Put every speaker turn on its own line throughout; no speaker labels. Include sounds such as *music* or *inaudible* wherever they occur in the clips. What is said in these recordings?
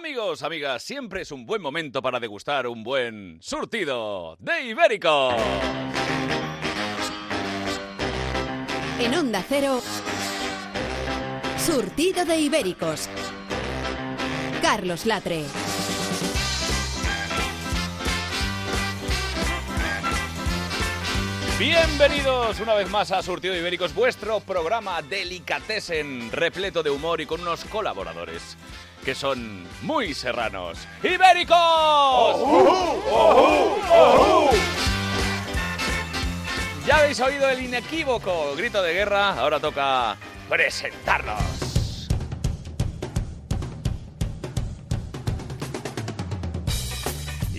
Amigos, amigas, siempre es un buen momento para degustar un buen surtido de ibérico.
En Onda Cero, Surtido de Ibéricos. Carlos Latre.
Bienvenidos una vez más a Surtido de Ibéricos, vuestro programa delicatessen, repleto de humor y con unos colaboradores que son muy serranos. ¡Ibéricos! Ya habéis oído el inequívoco grito de guerra, ahora toca presentarnos.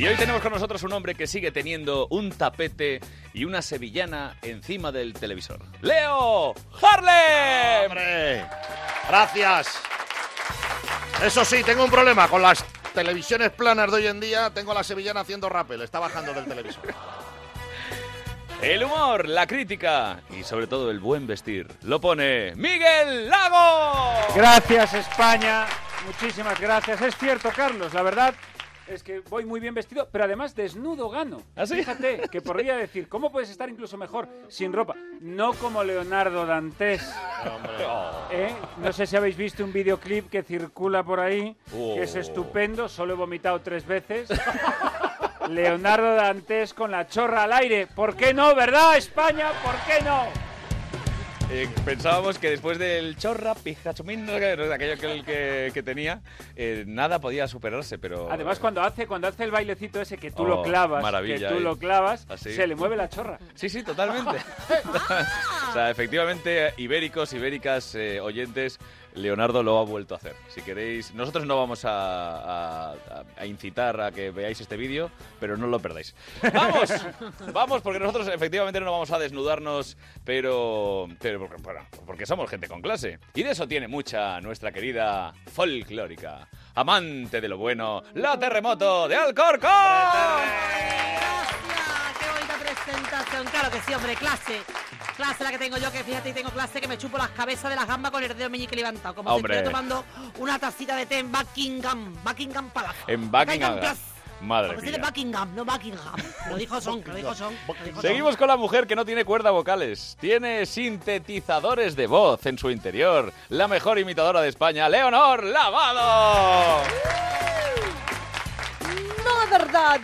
Y hoy tenemos con nosotros un hombre que sigue teniendo un tapete y una sevillana encima del televisor. ¡Leo Harlem!
¡Hombre! Gracias. Eso sí, tengo un problema con las televisiones planas de hoy en día. Tengo a la sevillana haciendo rappel, está bajando del televisor.
El humor, la crítica y sobre todo el buen vestir lo pone Miguel Lago.
Gracias España, muchísimas gracias. Es cierto, Carlos, la verdad es que voy muy bien vestido, pero además desnudo gano.
¿Ah, sí?
Fíjate, que podría decir, ¿cómo puedes estar incluso mejor sin ropa? No como Leonardo Dantes. ¿eh? No sé si habéis visto un videoclip que circula por ahí, que es
Oh.
estupendo, solo he vomitado tres veces. *laughs* Leonardo Dantes con la chorra al aire. ¿Por qué no, verdad, España? ¿Por qué no?
Eh, pensábamos que después del chorra, qué, aquello que, que, que tenía, eh, nada podía superarse, pero...
Además, cuando hace, cuando hace el bailecito ese que tú
Oh,
lo clavas,
maravilla,
que tú
eh.
lo clavas,
Así.
se le mueve la chorra.
Sí, sí, totalmente. *laughs* *laughs* o sea, efectivamente, ibéricos, ibéricas, eh, oyentes, Leonardo lo ha vuelto a hacer. Si queréis, nosotros no vamos a, a- a incitar a que veáis este vídeo, pero no lo perdáis. *laughs* ¡Vamos! Vamos, porque nosotros efectivamente no vamos a desnudarnos, pero, pero porque, somos gente con clase. Y de eso tiene mucha nuestra querida folclórica, amante de lo bueno, la terremoto de Alcorcón.
Presentación. Claro que sí, hombre, clase. Clase la que tengo yo, que fíjate, tengo clase que me chupo las cabezas de las gambas con el dedo meñique levantado. Como
Hombre.
si estuviera tomando una tacita de té en Buckingham, Buckingham Palace.
En Buckingham.
Palace.
Madre mía.
Buckingham, no Buckingham. Lo dijo Son, lo dijo Son. lo dijo Son.
Seguimos con la mujer que no tiene cuerda vocales. Tiene sintetizadores de voz en su interior. La mejor imitadora de España, Leonor Lavado.
No, es verdad.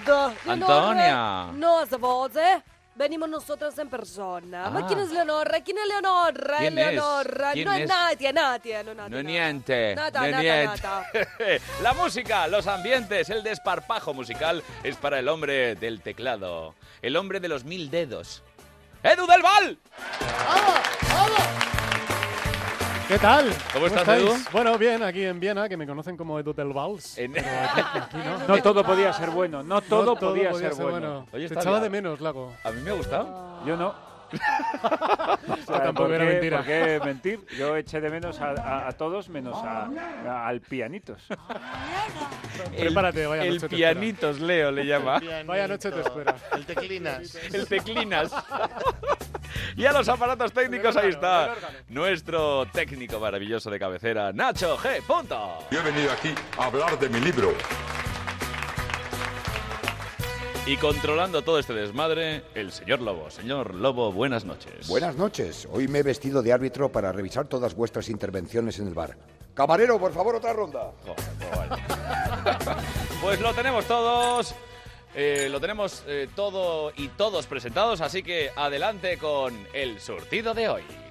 Antonia.
No es voz, ¿eh? Venimos nosotros en persona.
Ah.
¿Ma quién es Leonora? ¿Quién es Leonora?
¿Quién es?
Leonora.
¿Quién
no
es?
es nadie, nadie, no nadie.
No
nada.
niente.
Nada,
no
nada,
niente.
nada. *laughs*
La música, los ambientes, el desparpajo musical es para el hombre del teclado. El hombre de los mil dedos. ¡Edu del Val!
¿Qué tal?
¿Cómo estás? Edu?
Bueno, bien, aquí en Viena, que me conocen como Edu del Vals.
En-
Pero aquí, aquí no.
No todo podía ser bueno, no todo,
No
podía, ser, bueno.
Oye,
Te echaba de menos, Lago.
A mí me ha gustado.
Yo no. *laughs* O sea,
tampoco
¿por
era
qué-
mentira.
¿Por qué mentir? Yo eché de menos a, a- a todos menos a, a- al pianitos. *laughs*
Prepárate, vaya
El
noche te
pianitos, Leo le llama.
Vaya noche te espera.
El teclinas.
el teclinas. *laughs* y a los aparatos técnicos, ahí está. Nuestro técnico maravilloso de cabecera, Nacho G. Punto.
Yo he venido aquí a hablar de mi libro.
Y controlando todo este desmadre, el señor Lobo. Señor Lobo, buenas noches.
Buenas noches. Hoy me he vestido de árbitro para revisar todas vuestras intervenciones en el bar. Camarero, por favor, otra ronda.
Joder, vale. *laughs* pues lo tenemos todos. Eh, lo tenemos eh, todo y todos presentados, así que adelante con el surtido de hoy.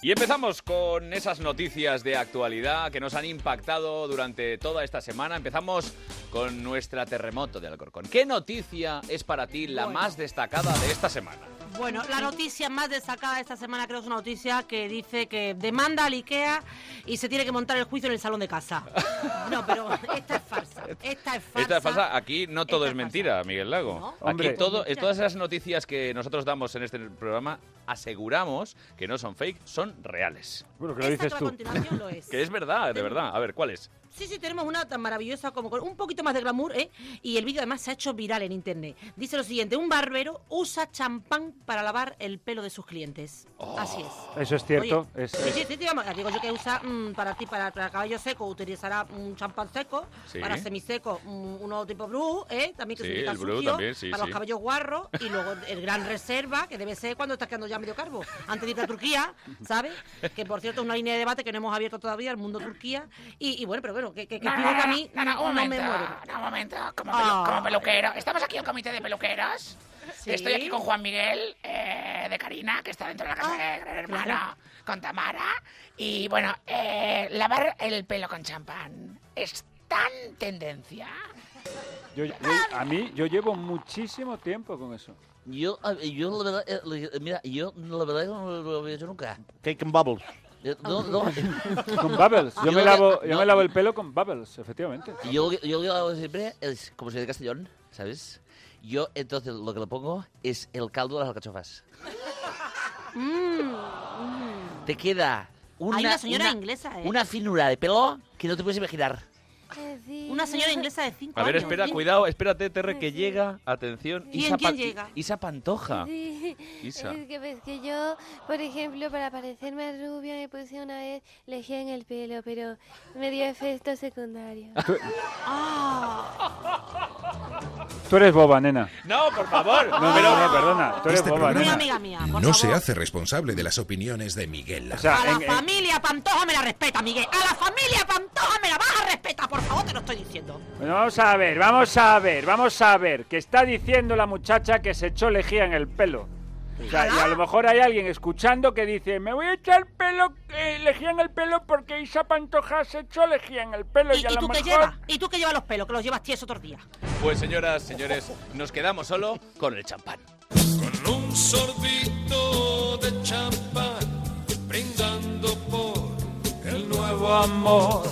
Y empezamos con esas noticias de actualidad que nos han impactado durante toda esta semana. Empezamos con nuestra terremoto de Alcorcón. ¿Qué noticia es para ti la
Bueno.
más destacada de esta semana?
Bueno, la noticia más destacada de esta semana creo que es una noticia que dice que demanda al IKEA y se tiene que montar el juicio en el salón de casa. *laughs* No, pero esta es falsa. Esta es falsa.
Esta es falsa. Aquí no todo
Esta
es mentira,
falsa.
Miguel Lago.
No.
Aquí
Hombre.
todo, todas esas noticias que nosotros damos en este programa aseguramos que no son fake, son reales.
Bueno, que lo
Esta
dices tú.
continuación lo es.
Que es verdad, de verdad. A ver, ¿cuál es?
Sí, sí, tenemos una tan maravillosa como con un poquito más de glamour, ¿eh? Y el vídeo además se ha hecho viral en internet. Dice lo siguiente, un barbero usa champán para lavar el pelo de sus clientes. Así es.
Eso es cierto.
Oye,
es-
sí, sí, sí, sí, vamos, digo yo que usa mm, para ti, para, para caballo seco, utilizará un champán seco,
Sí.
para semiseco, mm, uno tipo Blue, ¿eh? También que
Sí,
se utiliza
el Blue
sucio,
también, sí,
para
sí.
los caballos guarros, y luego el gran reserva, que debe ser cuando estás quedando ya medio carbo, antes de irte a Turquía, ¿sabes? Que por cierto es una línea de debate que no hemos abierto todavía, el mundo Turquía, y, y bueno, pero bueno, que, que, que
No, no,
que a
no,
mí
no, no, un
no me
momento,
muero.
no, un momento, como, pelu- como peluquero. Estamos aquí en el comité de peluqueros.
Sí.
Estoy aquí con Juan Miguel eh, de Karina, que está dentro de la casa de Gran Hermano,
claro.
con Tamara. Y bueno, eh, lavar el pelo con champán es tan tendencia.
Yo, yo- a mí, yo llevo muchísimo tiempo con eso.
Yo, yo la verdad, eh, mira, yo la verdad no lo había hecho nunca.
Cake and bubbles.
Eh, No, no. *laughs*
Con bubbles. Yo,
Yo
me lavo, yo
no.
me lavo el pelo con bubbles, efectivamente.
Yo, yo lo que hago siempre es, como soy de Castellón, ¿sabes? Yo entonces lo que le pongo es el caldo de las alcachofas. Te queda una,
Hay una señora
una-
inglesa, ¿eh?
una finura de pelo que no te puedes imaginar.
Una señora inglesa de 5
A ver,
años.
espera,
¿sí?
cuidado, espérate, Terre, que llega. Atención.
¿Quién-
Isa,
quién llega?
Isa Pantoja.
Sí.
Isa.
Es que, ves que yo, por ejemplo, para parecerme rubia me puse una vez lejía en el pelo, pero me dio efecto secundario.
Tú eres boba, nena.
No, por favor.
No, no, no, no, perdona. Tú eres
Este
boba, nena.
amiga mía,
no
favor.
se hace responsable de las opiniones de Miguel
O sea,
A la
en- en-
familia Pantoja me la respeta, Miguel. A la familia Pantoja me la vas a respetar, por favor, te lo estoy diciendo.
Bueno, vamos a ver, vamos a ver, vamos a ver. Que está diciendo la muchacha que se echó lejía en el pelo. O sea, y a lo mejor hay alguien escuchando que dice, me voy a echar pelo, eh, lejía en el pelo porque Isa Pantoja se echó lejía en el pelo y,
¿Y,
a
y
lo
tú qué
mejor...
llevas? ¿Y tú qué llevas los pelos? Que los llevas tieso otros días.
Pues señoras, señores, nos quedamos solo con el champán.
Con un sorbito de champán, brindando por el nuevo amor.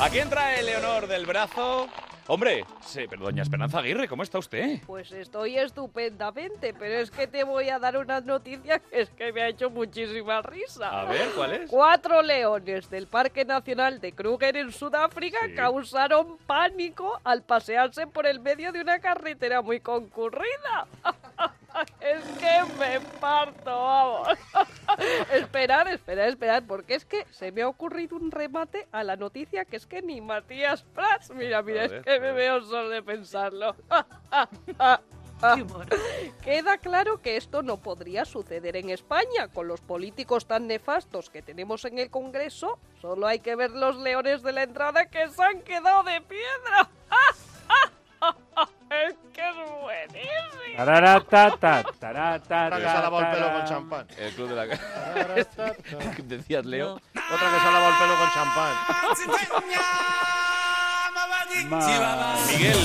¿A quién trae Leonor del brazo? Hombre, sí, pero doña Esperanza Aguirre, ¿cómo está usted?
Pues estoy estupendamente, pero es que te voy a dar una noticia que es que me ha hecho muchísima risa.
A ver, ¿cuál es?
Cuatro leones del Parque Nacional de Kruger en Sudáfrica
Sí.
causaron pánico al pasearse por el medio de una carretera muy concurrida. *laughs* es que me parto, vamos. *laughs* esperar, esperar, esperar, porque es que se me ha ocurrido un remate a la noticia que es que ni Matías Prats, mira, mira, es que me veo solo de pensarlo. *laughs* Queda claro que esto no podría suceder en España. Con los políticos tan nefastos que tenemos en el Congreso, solo hay que ver los leones de la entrada que se han quedado de piedra. *laughs* es que es buenísimo.
Tararatata, taratata,
Otra que se ha lavado el pelo con champán.
El club de la... ¿Qué *laughs* decías, Leo?
Otra que se ha lavado el pelo con champán.
Miguel,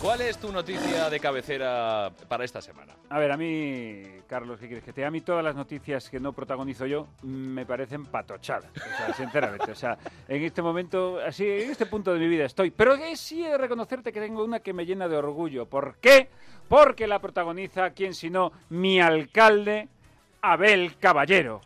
¿cuál es tu noticia de cabecera para esta semana?
A ver, a mí, Carlos, ¿qué quieres que te? A mí todas las noticias que no protagonizo yo me parecen patochadas, o sea, sinceramente. O sea, en este momento, así, en este punto de mi vida estoy. Pero sí he de reconocerte que tengo una que me llena de orgullo. ¿Por qué? Porque la protagoniza, ¿quién sino mi alcalde, Abel Caballero.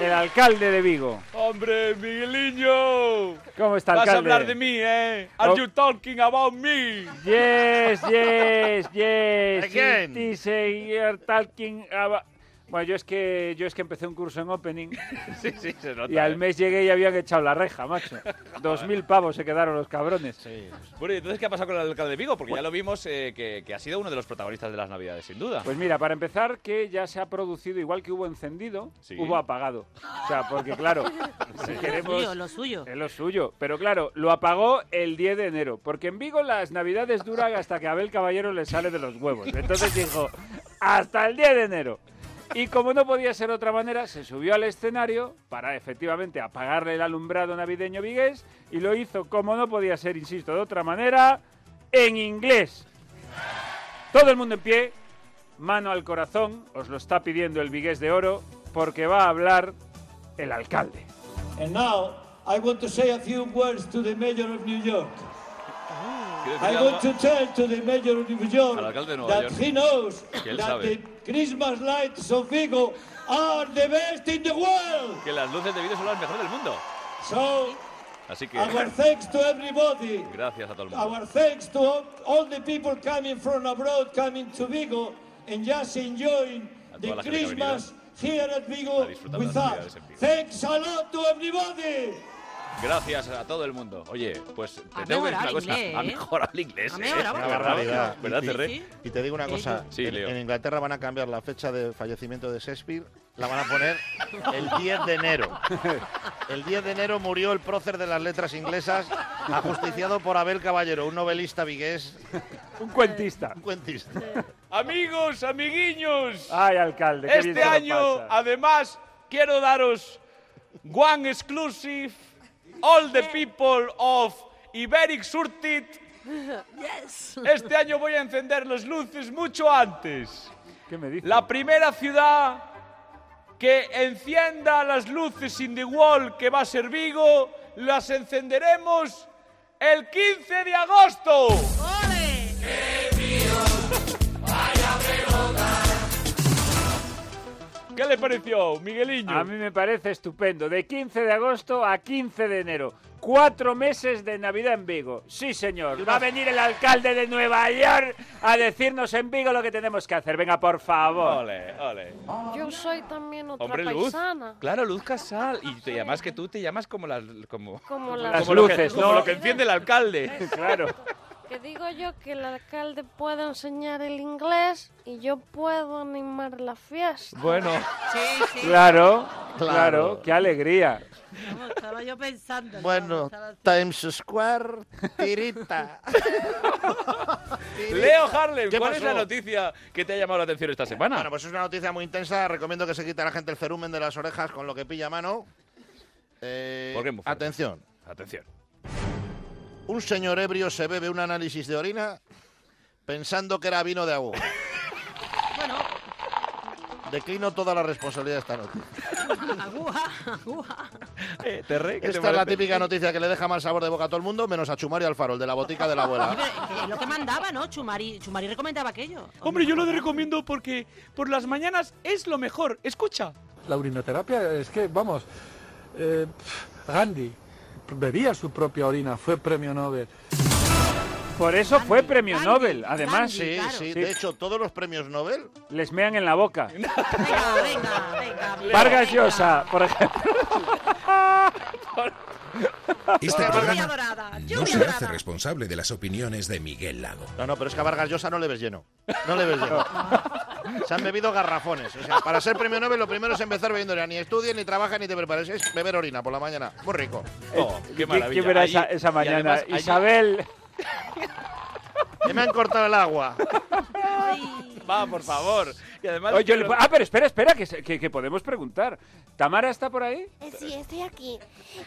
El alcalde de Vigo.
¡Hombre, Migueliño!
¿Cómo está,
Vas
alcalde?
a hablar de mí, ¿eh? Are
Oh.
you talking about me?
Yes, yes, yes.
Again.
It is a year talking about- Bueno, yo es que yo es que empecé un curso en opening *laughs*
sí, sí, se nota.
y al
¿eh?
mes llegué y habían echado la reja, macho. *laughs* Dos mil pavos se quedaron los cabrones.
Bueno, ¿y entonces qué ha pasado con el alcalde de Vigo? Porque ya lo vimos eh, que, que ha sido uno de los protagonistas de las Navidades, sin duda.
Pues mira, para empezar, que ya se ha producido, igual que hubo encendido,
Sí.
hubo apagado. O sea, porque claro, *laughs* si
Lo
queremos...
suyo, lo suyo.
Es lo suyo. Pero claro, lo apagó el 10 de enero. Porque en Vigo las navidades duran hasta que a Abel Caballero le sale de los huevos. Entonces dijo, hasta el 10 de enero. Y como no podía ser de otra manera, se subió al escenario para efectivamente apagarle el alumbrado navideño vigués y lo hizo como no podía ser, insisto, de otra manera, en inglés. Todo el mundo en pie, mano al corazón, os lo está pidiendo el vigués de oro, porque va a hablar el alcalde.
And now I want to say a few words to the mayor of New York.
¿Quieres
I want to tell to the mayor of New York that he knows that the Christmas lights of Vigo are the best in the world.
Que las luces de vídeo son las mejores del mundo.
So
Así que
Our thanks to everybody.
gracias a todo el mundo.
Our thanks to all, all the people coming from abroad, coming to Vigo and just enjoying the Christmas here at Vigo with us.
Vigo.
Thanks a lot to everybody.
Gracias a todo el mundo. Oye, pues te
Ha
tengo que decir una cosa.
inglés,
Ha
¿eh?
mejorado el inglés.
Ha
¿eh?
mejorado
Una barbaridad.
¿Verdad,
Y- te digo una cosa,
Sí,
en,
Leo.
en Inglaterra van a cambiar la fecha de fallecimiento de Shakespeare, la van a poner *laughs* el 10 de enero. El 10 de enero murió el prócer de las letras inglesas, ajusticiado por Abel Caballero, un novelista vigués.
Un cuentista.
Un cuentista.
Amigos, amiguiños.
Ay, alcalde. qué bien
Este
lo
año,
pasa.
además, quiero daros one exclusive, all the people of Iberic Surtit. *laughs*
Yes.
Este año voy a encender las luces mucho antes.
¿Qué me dices?
La primera ciudad que encienda las luces in the wall, que va a ser Vigo, las encenderemos el 15 de agosto. ¿Qué le pareció, Migueliño?
A mí me parece estupendo. De 15 de agosto a 15 de enero. Cuatro meses de Navidad en Vigo. Sí, señor. Va a venir el alcalde de Nueva York a decirnos en Vigo lo que tenemos que hacer. Venga, por favor.
Ole, ole.
Yo soy también otra
Hombre, Luz.
paisana.
Claro, Luz Casal. Y te llamas que tú te llamas como las... Como,
Como
Las
como lo que-
luces,
como
¿no?
lo que enciende el alcalde. *laughs*
Claro.
Que digo yo que el alcalde puede enseñar el inglés y yo puedo animar la fiesta.
Bueno.
Sí, sí.
Claro,
Claro.
claro. Qué alegría.
Vamos, estaba yo pensando.
Bueno,
estaba-
Times Square, tirita. *laughs*
Leo Harlem,
¿Qué
¿cuál es la
pasó?
noticia que te ha llamado la atención esta semana?
Bueno, pues es una noticia muy intensa. Recomiendo que se quite a la gente el cerumen de las orejas con lo que pilla a mano. Eh, atención.
Atención.
Un señor ebrio se bebe un análisis de orina pensando que era vino de agua.
Bueno,
Declino toda la responsabilidad de esta noticia.
aguja, aguja.
Eh, Terre, ¿qué te
Esta es la típica noticia que le deja mal sabor de boca a todo el mundo, menos a Chumari Alfaro, el de la botica de la abuela.
Pero, eh, es lo que mandaba, ¿no? Chumari, Chumari recomendaba aquello.
Hombre, yo lo recomiendo porque por las mañanas es lo mejor. Escucha.
La urinoterapia es que, vamos, eh, Gandhi bebía su propia orina, fue premio Nobel.
Por eso fue premio Nobel, además.
Sí, sí, de hecho, todos los premios Nobel
Les mean en la boca. *laughs*
Venga, venga, venga.
Vargas Llosa, por ejemplo. *laughs*
Este
Lluvia
programa
dorada,
no se
dorada.
hace responsable de las opiniones de Miguel Lago.
No, no, pero es que a Vargas Llosa no le ves lleno. No le ves lleno. Se han bebido garrafones. O sea, para ser premio Nobel lo primero es empezar bebiendo orina. Ni estudies, ni trabajas, ni te prepares. Es beber orina por la mañana. Muy rico.
Oh, qué
¿Quién-
maravilla.
¿Quién verá
Allí-
esa, mañana?
además,
Isabel. *laughs*
Que me han cortado el agua.
Va, por favor. Y además...
Oye,
quiero-
le- ah, pero espera, espera, que, se- que- que podemos preguntar. ¿Tamara está por ahí?
Eh, Sí, estoy aquí.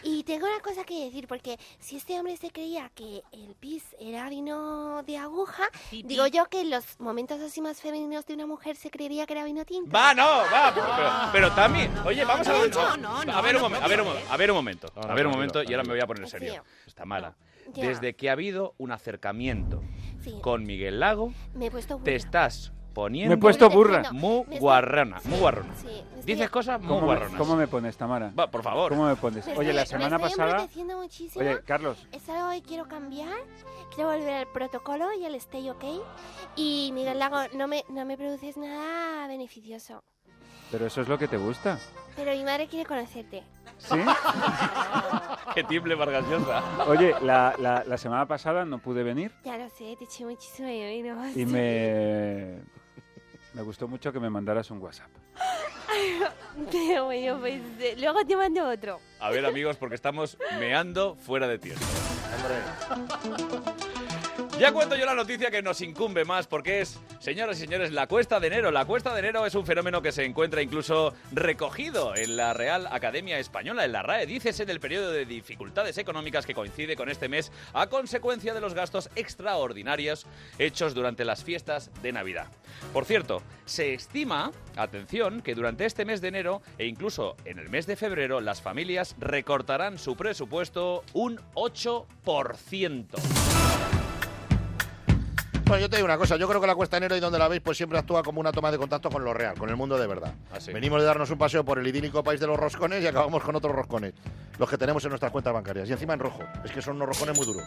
Y tengo una cosa que decir, porque si este hombre se creía que el pis era vino de aguja, digo yo que en los momentos así más femeninos de una mujer se creería que era vino tinto.
Va, no, va. Pero, pero, pero Tami, oye, vamos a ver.
no, no, no,
a ver un
no
momento, a ver un,
puede
mo- a ver un momento, a ver un momento y ahora me voy a poner serio. Tamara,
Ya.
desde que ha habido un acercamiento
Sí.
con Miguel Lago,
Me he puesto
te estás poniendo
Me he puesto burra.
muy
Me
guarrona, muy guarrona.
Sí, me estoy-
Dices cosas muy
¿Cómo me,
guarronas.
cómo me pones, Tamara?
Va, por favor.
¿Cómo me pones?
Me
Oye, la semana
me estoy
pasada...
muchísimo.
Oye, Carlos,
Es algo que quiero cambiar. Quiero volver al protocolo y al stay ok. Y Miguel Lago, no me, no me produces nada beneficioso.
Pero eso es lo que te gusta.
Pero mi madre quiere conocerte.
¿Sí? *laughs*
que tiemble Vargas Llosa.
Oye, la, la- la semana pasada no pude venir
Ya lo sé, te eché muchísimo de menos.
y me... *laughs* Me gustó mucho que me mandaras un WhatsApp. *laughs*
Pero bueno, pues eh, luego te mando otro.
A ver, amigos, porque estamos meando fuera de tiempo. Ya cuento yo la noticia que nos incumbe más porque es, señoras y señores, la cuesta de enero. La cuesta de enero es un fenómeno que se encuentra incluso recogido en la Real Academia Española, en la RAE. Dícese del periodo de dificultades económicas que coincide con este mes a consecuencia de los gastos extraordinarios hechos durante las fiestas de Navidad. Por cierto, se estima, atención, que durante este mes de enero e incluso en el mes de febrero las familias recortarán su presupuesto un 8%.
Bueno, yo te digo una cosa, yo creo que la Cuesta de Enero y donde la veis, pues siempre actúa como una toma de contacto con lo real, con el mundo de verdad.
Así.
Venimos de darnos un paseo por el idílico país de los roscones y acabamos con otros roscones. los que tenemos en nuestras cuentas bancarias. Y encima en rojo. Es que son unos rojones muy duros.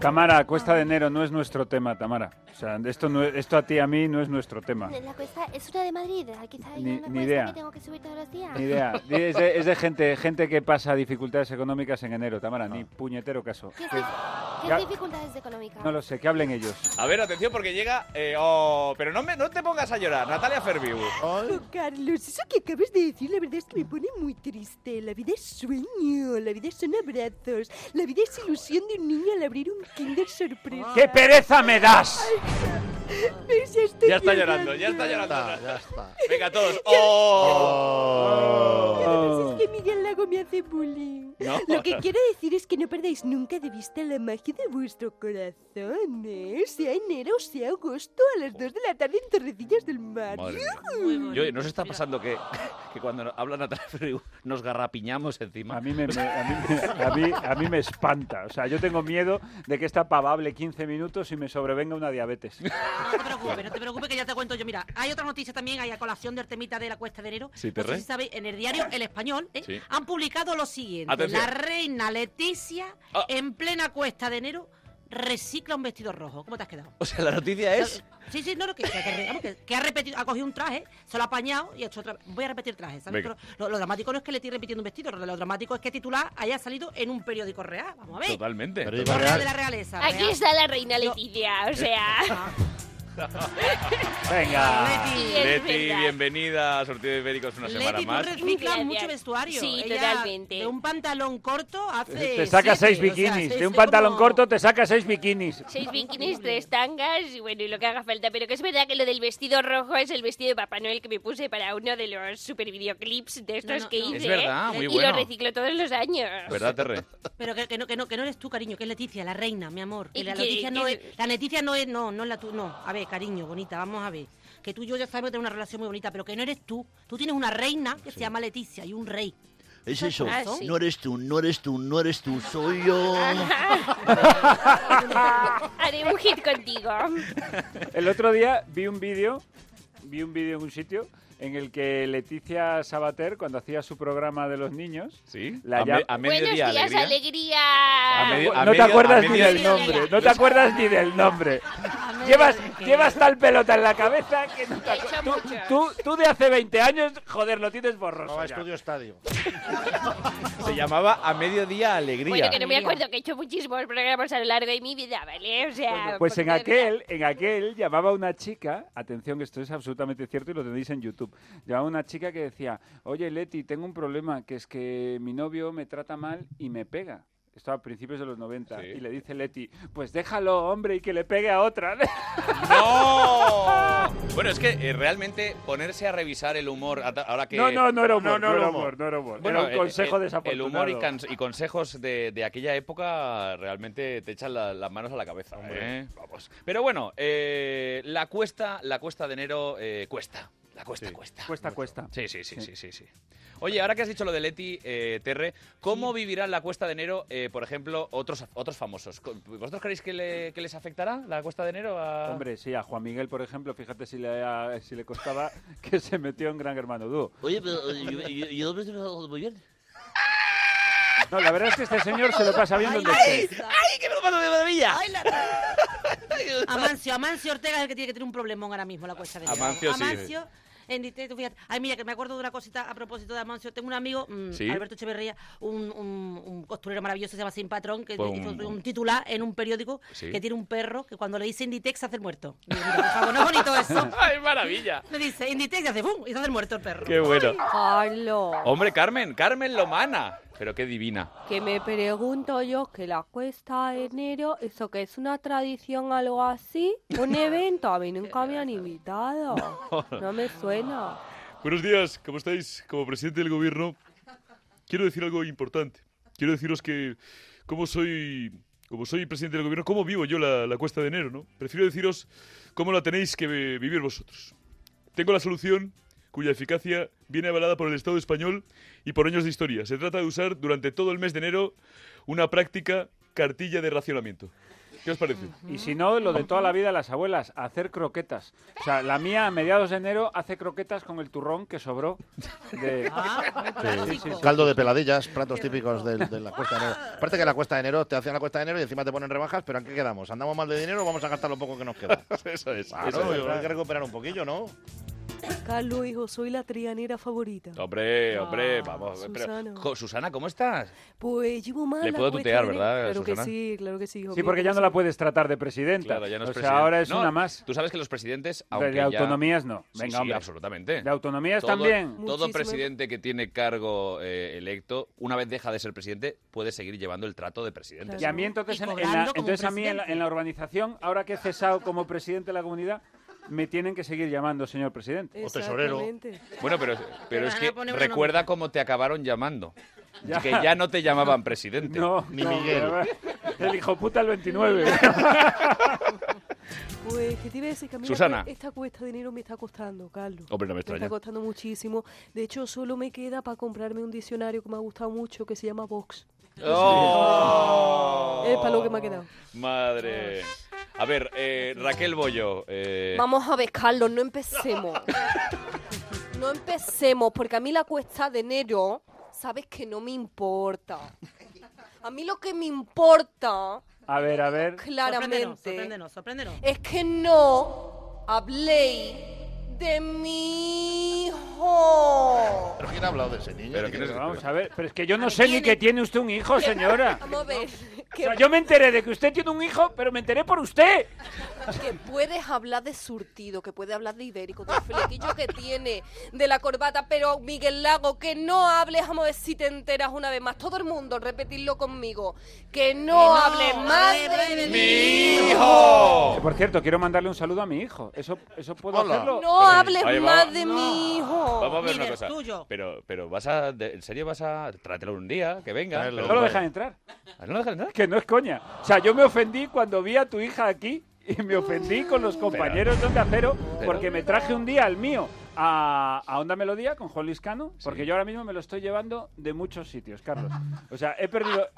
Tamara, Cuesta de Enero no es nuestro tema, Tamara. O sea, esto, no, es- esto a ti y a mí no es nuestro tema.
La cuesta es una de Madrid. Quizá hay
Ni- ni idea.
que tengo que subir todos los días.
Ni idea. *laughs* Es de, es de gente, gente que pasa dificultades económicas en enero, Tamara. Ni puñetero caso.
¿Qué, ¿Qué
Ya-
dificultades económicas?
no lo sé, que hablen ellos.
A ver, atención, porque llega. eh, oh, pero no, me, no te pongas a llorar, Natalia Ferviu.
Oh, Carlos, eso que acabas de decir, la verdad es que me pone muy triste. La vida es sueño, la vida son abrazos, la vida es ilusión de un niño al abrir un Kinder sorpresa.
¡Qué pereza me das!
Ya, estoy
Ya está llorando, ya está llorando.
Ya está.
Venga, todos. *laughs* ¡Oh!
Carlos, es que Miguel Lago me hace bullying.
No.
Lo que quiero decir es que no perdáis nunca de vista la magia de vuestro corazón, ¿eh? Sea enero o sea agosto a las 2 de la tarde en Torrecillas del Mar.
Yo, ¿Nos está pasando que, que cuando habla Natalia *laughs* Ferviu nos garrapiñamos encima?
A mí me, me- a, mí, me- a, mí, a mí me espanta. O sea, yo tengo miedo de que esta pava hable 15 minutos y me sobrevenga una diabetes.
No te preocupes, no te preocupes que ya te cuento yo. Mira, hay otra noticia también, hay a colación del temita de la cuesta de enero.
Sí,
no
Terre.
sé si sabéis, en el diario El Español ¿eh?
Sí.
han publicado lo siguiente.
Atención.
La reina Leticia,
Ah.
en plena cuesta de enero, recicla un vestido rojo. ¿Cómo te has quedado?
O sea, la noticia es.
Sí, sí, no, no, que, que- que- vamos, que- que ha repetido, ha cogido un traje, se lo ha apañado y ha hecho otra Voy a repetir traje, ¿sabes? Pero lo, lo dramático no es que le esté repitiendo un vestido, lo, lo dramático es que titular haya salido en un periódico real. Vamos a ver.
Totalmente.
Real.
de la realeza.
Aquí
real.
está la reina Leticia, o sea... *laughs*
Venga.
Leti.
es
Leti, bienvenida a Sortido de Ibéricos una semana
Leti, tú
más.
reciclas
Gracias.
mucho vestuario.
Sí,
Ella
totalmente.
De un pantalón corto hace.
Te saca
siete,
seis
o sea,
bikinis.
seis-
De un
es
pantalón
como-
corto te saca seis bikinis.
Seis bikinis, tres tangas y bueno, y lo que haga falta. Pero que es verdad que lo del vestido rojo es el vestido de Papá Noel que me puse para uno de los super videoclips de estos
no,
que hice.
Es verdad, muy
y
bueno.
lo reciclo todos los años.
¿Verdad, Terre?
Pero que, que no, que, no, que no eres tú, cariño, que es Leticia, la reina, mi amor. Que
Y
la Leticia no es. La Leticia no es. No, no es la tú. No. A ver, cariño, bonita, vamos a ver. Que tú y yo ya sabemos tener una relación muy bonita, pero que no eres tú. Tú tienes una reina que se llama Leticia y un rey.
Es eso.
Ah, sí.
No eres tú, no eres tú, no eres tú, soy yo. *laughs*
Haré un hit contigo.
El otro día vi un vídeo, vi un vídeo en un sitio en el que Leticia Sabater, cuando hacía su programa de los niños,
Sí.
La
a,
llama-
me- a
Buenos
mediodía,
días,
alegría.
alegría.
A medio- a
no te
medio-
acuerdas
a
ni del nombre, no te acuerdas ni del nombre. Llevas, llevas tal pelota en la cabeza que *laughs* no te
He hecho
acu- tú, tú, tú de hace 20 años, joder, lo tienes borroso.
No,
ya.
estudio estadio. *laughs*
Se llamaba A mediodía, alegría.
Bueno, que no me acuerdo que he hecho muchísimos programas a lo largo de mi vida, ¿vale? O sea,
Pues en
porque
aquel, en aquel llamaba una chica, atención que esto es absolutamente cierto y lo tenéis en YouTube, llamaba una chica que decía, oye Leti, tengo un problema, que es que mi novio me trata mal y me pega. Esto a principios de los 90.
Sí.
Y le dice Leti, pues déjalo, hombre, y que le pegue a otra. *laughs*
¡No! Bueno, es que eh, realmente ponerse a revisar el humor, ahora que...
No, no, no era humor,
No,
no,
no
era
humor.
humor, no era humor.
Bueno,
era un
el-
consejo
el,
desafortunado.
El humor y, consejos de, de aquella época realmente te echan la- las manos a la cabeza. ¿eh? Vamos. Pero bueno, eh, la cuesta, la cuesta de enero eh, cuesta. La cuesta, cuesta.
Cuesta, cuesta.
Sí, sí, sí, sí, sí, sí. Oye, ahora que has dicho lo de Leti, eh, Terre, ¿cómo vivirán la cuesta de enero, eh, por ejemplo, otros, otros famosos? ¿Vosotros creéis que, le- que les afectará la cuesta de enero? A...
Hombre, sí, a Juan Miguel, por ejemplo, fíjate si le, a- si le costaba *laughs* que se metió en Gran Hermano Dúo.
Oye, pero yo, yo, yo me muy bien.
No, la verdad es que este señor se lo pasa bien donde
Ay,
esté.
¡Ay, que me lo paso de maravilla!
Ay, la- *laughs* Amancio, Amancio Ortega es el que tiene que tener un problemón ahora mismo la cuesta de enero.
Amancio, sí.
Amancio, en fíjate. Ay, mira, que me acuerdo de una cosita a propósito de Amancio. Tengo un amigo, mm,
Sí.
Alberto Echeverría, un, un- un costurero maravilloso, se llama Sin Patrón, que
Pues
hizo
un-
un titular en un periódico
Sí.
que tiene un perro que cuando le dice Inditex se hace el muerto. Digo, mira, por favor, no es bonito eso. *laughs*
¡Ay, maravilla!
Le dice Inditex y hace ¡bum! y se hace el muerto el perro.
¡Qué bueno! Hombre, Carmen, Carmen Lomana. Pero qué divina.
que me pregunto yo que la cuesta de enero, ¿eso que es una tradición algo así? ¿Un *laughs* evento? A mí nunca me han invitado. No me suena.
Buenos días, ¿cómo estáis? Como presidente del gobierno, quiero decir algo importante. Quiero deciros que, como soy, como soy presidente del gobierno, cómo vivo yo la, la cuesta de enero, ¿no? Prefiero deciros cómo la tenéis que vi- vivir vosotros. Tengo la solución cuya eficacia viene avalada por el Estado español y por años de historia. Se trata de usar durante todo el mes de enero una práctica cartilla de racionamiento. ¿Qué os parece?
Y si no, lo de toda la vida las abuelas, hacer croquetas. O sea, la mía a mediados de enero hace croquetas con el turrón que sobró de... Sí, sí, sí.
Caldo de peladillas, platos típicos del- de, la cuesta de enero. Aparte que la cuesta de enero te hacen la cuesta de enero y encima te ponen rebajas, pero ¿en qué quedamos? ¿Andamos mal de dinero o vamos a gastar lo poco que nos queda? *laughs*
eso es.
Claro,
eso es.
yo creo que hay que recuperar un poquillo, ¿no?
Carlos, hijo, soy la trianera favorita.
Hombre, hombre, vamos. pero-
Susana.
Jo, Susana, ¿cómo estás?
Pues llevo mal
Le puedo tutear,
enero.
¿verdad,
Claro que sí, claro que sí, hijo
Sí, porque ya
¿cómo
no la puedes tratar de presidenta.
Claro, ya no es
o sea, ahora es
No,
una más.
Tú sabes que los presidentes,
De-
aunque
de
ya-
autonomías no.
Sí,
Venga,
sí,
hombre.
absolutamente.
De autonomías
Todo-
también.
Todo
Muchísimo.
presidente que tiene cargo eh, electo, una vez deja de ser presidente, puede seguir llevando el trato de presidente.
Y a mí entonces, en, en la, entonces a mí en la, en la urbanización, ahora que he cesado como presidente de la comunidad, me tienen que seguir llamando señor presidente.
O tesorero.
Bueno, pero, pero es que recuerda cómo te acabaron llamando. *laughs*
Ya.
Que ya no te llamaban presidente.
No,
Ni
no,
Miguel.
El hijo puta el 29. *laughs*
Pues que te iba a decir que a mí
Susana.
esta cuesta de dinero me está costando, Carlos.
Hombre, no me
Me está
extraña.
costando muchísimo. De hecho, solo me queda para comprarme un diccionario que me ha gustado mucho, que se llama Vox.
¡Oh!
Es para lo que me ha quedado.
Madre. A ver, eh, Raquel Bollo. eh,
Vamos a ver, Carlos, no empecemos. *laughs* No empecemos, porque a mí la cuesta de enero, sabes que no me importa. A mí lo que me importa,
A ver, a ver.
Sorpréndenos,
claramente,
sorpréndenos, sorpréndenos.
es que no habléis de mi hijo.
¿Pero quién ha hablado de ese niño?
Pero
¿De
quién
qué-
es-
Pero vamos a ver, pero es que yo no sé ni que tiene usted un hijo, *laughs* señora.
Vamos a ver,
O
que,
sea, yo me enteré de que usted tiene un hijo, pero me enteré por usted.
que puedes hablar de surtido, que puede hablar de ibérico, del flequillo que tiene, de la corbata, pero Miguel Lago, que no hables, vamos a ver si te enteras una vez más. Todo el mundo, repetirlo conmigo. Que no,
no
hables más de
de
mi
¡Mi
hijo.
Por cierto, quiero mandarle un saludo a mi hijo. ¿Eso, eso puedo
Hola.
hacerlo?
No
Pero,
hables
oye,
más de
no.
mi hijo.
Vamos a ver una cosa.
tuyo.
Pero, pero vas a. de- ¿En serio vas a. Trátelo un día, que venga. Pero
¿No lo dejan entrar?
¿Ah, ¿No lo dejan entrar?
Que no es coña. O sea, yo me ofendí cuando vi a tu hija aquí y me ofendí con los compañeros de Onda Acero porque me traje un día al mío a, a Onda Melodía con Juan Luis Cano, porque yo ahora mismo me lo estoy llevando de muchos sitios, Carlos. O sea, he perdido,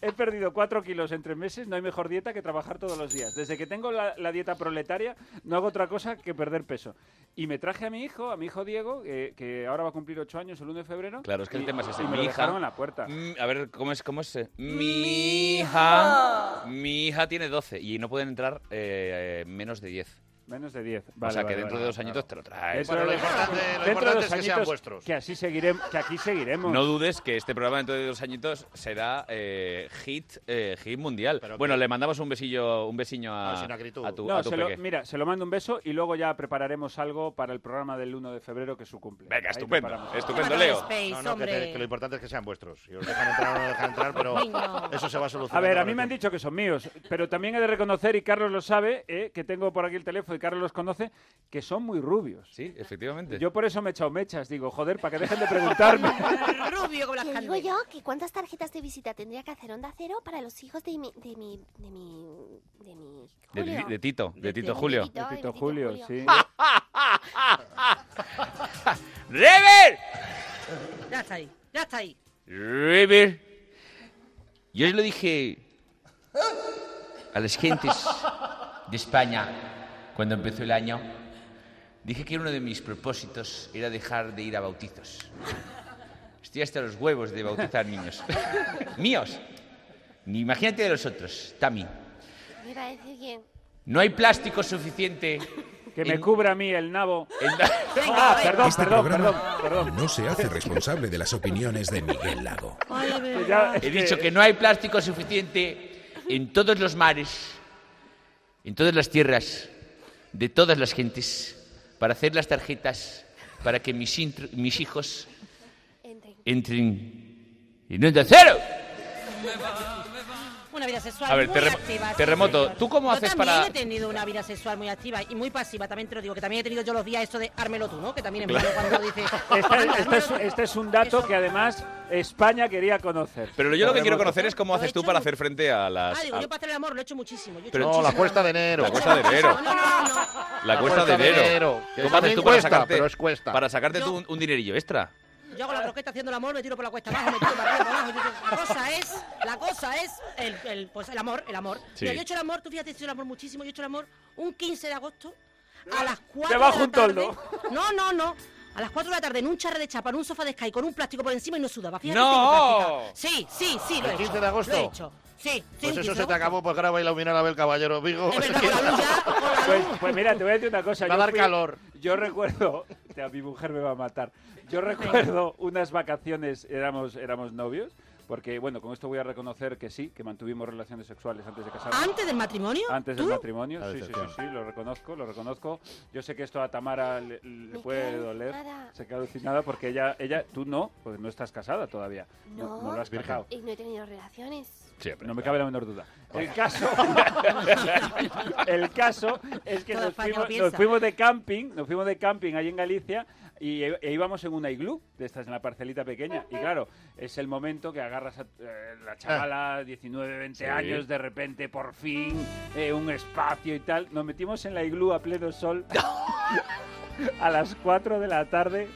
he perdido cuatro kilos en tres meses, no hay mejor dieta que trabajar todos los días. Desde que tengo la, la dieta proletaria, no hago otra cosa que perder peso. Y me traje a mi hijo, a mi hijo Diego, que, que ahora va a cumplir ocho años el 1 de febrero.
Claro, es que el
y-
tema es ese.
y me
Mi
lo
hija-
dejaron en la puerta.
Mm, a ver, ¿cómo es? ¿Cómo es? eh? Mi hija. Mi hija tiene 12 y no pueden entrar eh, eh, menos de 10.
Menos de 10.
o sea,
vale,
que dentro
vale,
de dos
claro.
añitos te lo traes.
Dentro
Bueno,
de
lo
dos-
importante- lo
de
importante
dos
es que sean
añitos,
vuestros.
Que así seguiremos, que aquí seguiremos.
No dudes que este programa dentro de dos añitos será eh, hit, eh, hit mundial. bueno, le mandamos un besillo, un besiño a,
Ah,
a tu,
No,
a tu
se lo-
peque.
mira, se lo mando un beso y luego ya prepararemos algo para el programa del 1 de febrero que es su cumple.
Venga,
Ahí
estupendo, estupendo, Leo.
No, no, que, te- que lo importante es que sean vuestros. Si os dejan entrar o no dejan entrar, pero
Niño.
eso se va a
A
solucionar.
ver, a mí me han dicho que son míos, pero también he de reconocer, y Carlos lo sabe, eh, que tengo por aquí el teléfono y Carlos los conoce, que son muy rubios.
Sí, efectivamente.
Yo por eso me he echado mechas, digo, joder, para que dejen de preguntarme. *laughs*
Rubio como las
Te digo yo que cuántas tarjetas de visita tendría que hacer Onda Cero para los hijos de mi... de mi... de mi... de mi...
De,
Julio.
de Tito, de,
De
Tito
Tito.
Julio.
Tito,
De Tito
de Tito
Julio,
Julio.
sí. *laughs*
¡Rever!
Ya está ahí, ya está ahí.
River, yo os lo dije a las gentes de España cuando empezó el año. Dije que uno de mis propósitos era dejar de ir a bautizos. Estoy hasta los huevos de bautizar niños. *laughs* Míos. Ni imagínate de los otros, Tami.
Me.
No hay plástico suficiente.
Que me
en-
cubra a mí el nabo. *laughs*
en-
Ah, perdón,
Este
perdón,
programa
perdón, perdón.
no se hace responsable de las opiniones de Miguel Lago.
He
que-
dicho que no hay plástico suficiente en todos los mares, en todas las tierras, de todas las gentes, para hacer las tarjetas para que mis, intro- mis hijos
Entren.
entren en onda cero.
Una vida sexual
A ver,
muy
terremo-
activa.
terremoto. ¿tú cómo
Yo
haces
también
para-
he tenido una vida sexual muy activa y muy pasiva, también te lo digo, que también he tenido yo los días esto de ármelo tú, ¿no? Que también es
Claro.
cuando dice...
Este,
"Anda,
este es,
ármelo tú".
este es un dato que además España quería conocer.
Pero yo lo que quiero conocer es cómo
Lo he
haces tú para hacer frente a las...
Ah, digo,
a-
yo para hacer el amor lo he hecho muchísimo. yo he hecho
Pero-
No, la cuesta de enero.
La cuesta de enero.
No, no, no, no.
La cuesta de enero. ¿Cómo haces tú para
cuesta,
sacarte,
pero es cuesta.
para sacarte tú
Yo-
un, un dinerillo extra?
Yo hago la croqueta haciendo el amor, me tiro por la cuesta abajo, me tiro para arriba, para abajo. La cosa es, la cosa es el, el, pues el amor, el amor.
Sí.
Mira, yo he hecho el amor, tú fíjate, he hecho el amor muchísimo, yo he hecho el amor un 15 de agosto a las 4
Debajo
de la
un
tarde.
toldo.
No, no, no. A las 4 de la tarde en un charre de chapa, en un sofá de Sky con un plástico por encima y no sudaba. Fíjate
¡No!
tengo. Sí, sí, sí, lo he
¿El 15
hecho.
de agosto?
Lo he hecho. Sí, sí,
Pues
un 15
eso se te acabó, pues ahora va a iluminar a Abel Caballero Vigo.
Pues, pues mira, te voy a decir una cosa.
Va a
yo
dar
fui-
calor.
Yo recuerdo, *laughs* a mi mujer me va a matar. Yo recuerdo unas vacaciones, éramos, éramos novios, porque bueno, con esto voy a reconocer que sí, que mantuvimos relaciones sexuales antes de casarnos.
¿Antes del matrimonio?
Antes
¿Tú?
del matrimonio, sí, sí, sí, sí, lo reconozco, lo reconozco. Yo sé que esto a Tamara le, le puede doler, se queda alucinada porque ella, ella, tú no, porque no estás casada todavía, no, no lo has casado.
Y no he tenido relaciones.
No me cabe la menor duda. El caso, *laughs* el caso es que nos fuimos,
piensa.
nos fuimos de camping, nos fuimos de camping ahí en Galicia y e, e íbamos en una iglú de estas en la parcelita pequeña y claro es el momento que agarras a eh, la chavala 19 20
Sí.
años de repente por fin eh, un espacio y tal nos metimos en la iglú a pleno sol *laughs* a las 4 de la tarde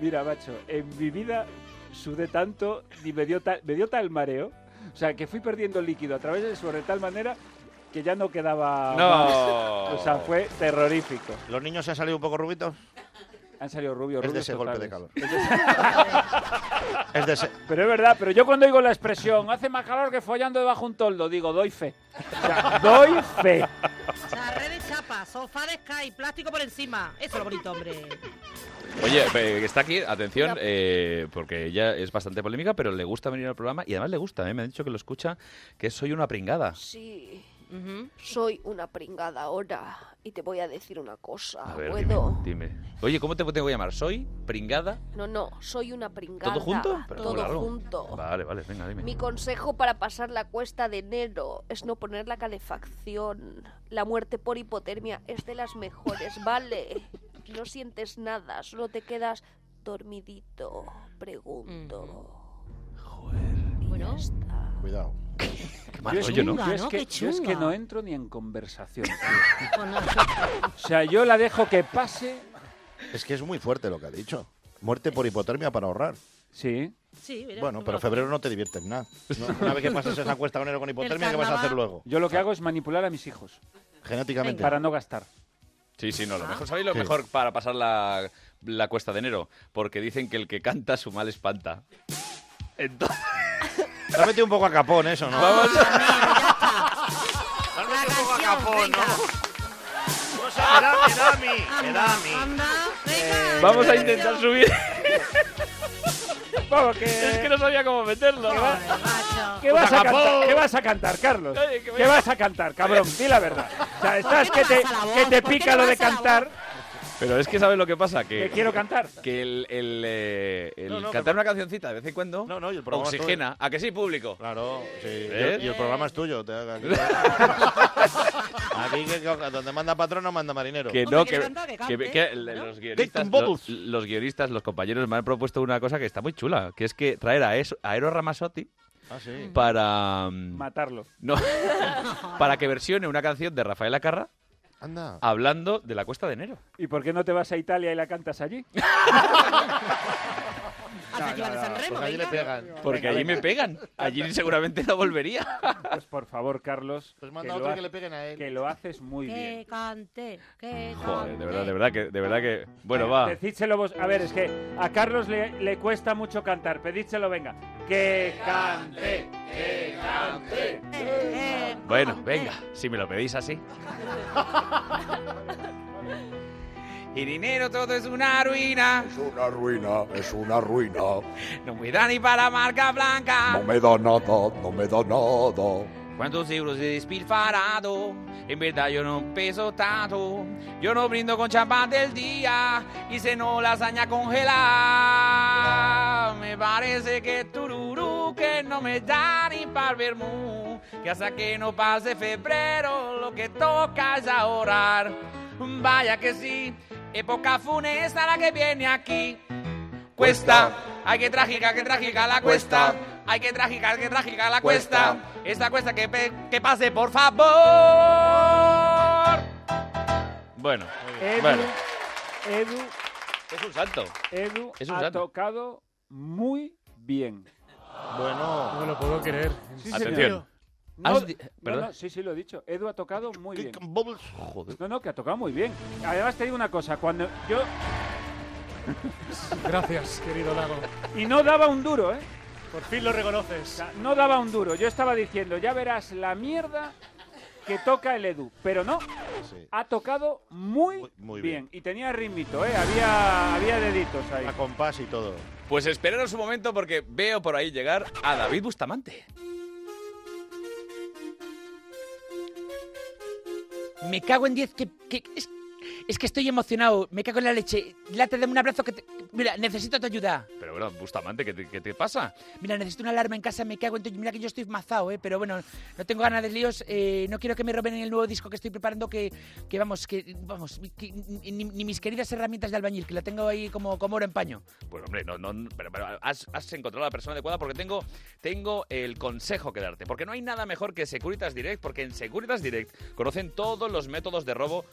mira macho en mi vida sudé tanto y me dio tal, me dio tal mareo o sea que fui perdiendo líquido a través del suelo de tal manera que ya no quedaba
No.
más. o sea fue terrorífico
¿Los niños se han salido un poco rubitos?
han salido rubios,
Es de
rubios
ese golpe de
totales. *laughs*
Es de ese-
Pero es verdad, pero yo cuando oigo la expresión hace más calor que follando debajo un toldo, digo, doy fe. O sea, doy fe.
Sofá de Sky, plástico por encima. Eso es lo bonito, hombre.
Oye, eh, está aquí, atención, eh, porque ella es bastante polémica, pero le gusta venir al programa y además le gusta, ¿eh? me ha dicho que lo escucha, que soy una pringada.
Sí. Soy una pringada ahora. Y te voy a decir una cosa.
A ver,
¿Puedo?
dime, dime. Oye, ¿cómo te tengo que llamar? ¿Soy pringada?
No, no, soy una pringada.
¿Todo junto? Pero
Todo
claro.
junto.
Vale, vale, venga, dime.
Mi consejo para pasar la cuesta de enero es no poner la calefacción. La muerte por hipotermia es de las mejores, *laughs* ¿vale? No sientes nada, solo te quedas dormidito. Pregunto.
Bueno.
Cuidado.
Qué
Yo
rollo, ¿no?
yo es
¿no?
que,
Qué
yo es que no entro ni en conversación. tío. *laughs* O sea, yo la dejo que pase.
Es que es muy fuerte lo que ha dicho. Muerte por hipotermia para ahorrar.
Sí.
Sí, mira,
Bueno, pero febrero no te diviertes nada. No, Una vez que pases esa cuesta con enero con hipotermia, ¿qué vas a hacer luego?
Yo lo que hago es manipular a mis hijos.
Genéticamente.
Para no gastar.
Sí, sí, no, lo mejor, ¿sabéis lo
Sí.
mejor para pasar la, la cuesta de enero? Porque dicen que el que canta su mal espanta. Entonces,
Te has metido un poco a capón eso, ¿no?
Vamos.
Te has metido un poco a capón, ¿no? No sé, me da, me da a mí, me da a mí.
Eh, vamos a intentar subir.
Vamos, que...
Es que no sabía cómo meterlo.
¿Qué, va- ¿Qué vas a cantar? ¿Qué vas a cantar, Carlos?
Oye, que me-
¿Qué vas a cantar, cabrón? Di la verdad. O sea, estás que
no
te,
la
que te
¿Por qué
pica
no
lo de
la
cantar.
Pero es que ¿sabes lo que pasa? Que,
Que quiero cantar.
Que el, el, eh, el
No, no,
cantar
que-
una cancioncita de vez en cuando
No, no, y el programa es
oxigena. ¿A que sí, público?
Claro, sí. El, y el programa es tuyo. te- *laughs* Aquí, que, que- donde manda patrón no manda marinero.
Que no, que,
que
que-
cante,
que el-
¿no?
los guionistas, los, los guionistas, los compañeros me han propuesto una cosa que está muy chula, que es que traer a, Es- a Eros Ramazzotti
Ah, sí.
para mm,
Matarlo.
no, *laughs* para que versione una canción de Rafael Acarra
Anda.
hablando de la Cuesta de Enero.
¿Y por qué no te vas a Italia y la cantas allí? *laughs*
Al Festival de San Remo,
Porque allí le
venga.
pegan.
Porque
Venga,
allí
venga.
me pegan. Allí seguramente no volvería.
Pues *laughs* por favor, Carlos,
Pues
que,
manda
lo
otro
ha-
que le peguen a él.
que lo haces muy bien.
Que cante, que
Joder, de verdad,
cante.
de verdad que, de verdad que. Bueno, va.
Decídselo vos. A ver, es que a Carlos le, le cuesta mucho cantar. Pedídselo, venga. Que cante, que cante.
Eh,
Bueno,
cante.
venga, si me lo pedís así. *laughs* Y dinero todo es una ruina.
Es una ruina, es una ruina.
No me da ni para la marca blanca.
No me da nada, no me da nada.
¿Cuántos euros he despilfarrado? En verdad yo no peso tanto. Yo no brindo con champán del día y se no lasaña congelada. Me parece que tururú que no me da ni para el vermú. Que hasta que no pase febrero lo que toca es ahorrar. Vaya que sí, época funesta la que viene aquí. Cuesta, ay que trágica, que trágica la cuesta. Ay que trágica, que trágica la cuesta. Esta cuesta que, que pase, por favor. Bueno,
Edu,
bueno.
Edu,
Es un salto.
Edu
Es un
ha tocado muy bien.
Bueno.
No me lo puedo creer.
Sí,
Atención.
No,
Has di-
no,
¿Perdón?
no, sí, sí, lo he dicho. Edu ha tocado muy bien.
Joder.
No, no, que ha tocado muy bien. Además, te digo una cosa. Cuando yo... *laughs*
Gracias, querido Lago.
Y no daba un duro, ¿eh?
Por fin lo
O
reconoces.
sea, no daba un duro. Yo estaba diciendo, ya verás la mierda que toca el Edu. Pero no,
Sí.
ha tocado muy,
muy
bien. Y tenía ritmito, ¿eh? Había, había deditos ahí.
A compás y todo.
Pues esperaros un momento porque veo por ahí llegar a David Bustamante.
Me cago en 10, que, que- es, es que estoy emocionado, me cago en la leche. Late, dame un abrazo que te- Mira, necesito tu ayuda.
Pero bueno, Bustamante, ¿qué te, qué te pasa?
Mira, necesito una alarma en casa, me cago en tu... Mira que yo estoy mazado, ¿eh? Pero bueno, no tengo ganas de líos, eh, no quiero que me roben el nuevo disco que estoy preparando, que, que vamos, que, vamos, que ni, ni mis queridas herramientas de albañil, que la tengo ahí como, como oro en paño.
Pues hombre, no, no, pero, pero has, has encontrado a la persona adecuada porque tengo, tengo el consejo que darte. Porque no hay nada mejor que Securitas Direct, porque en Securitas Direct conocen todos los métodos de robo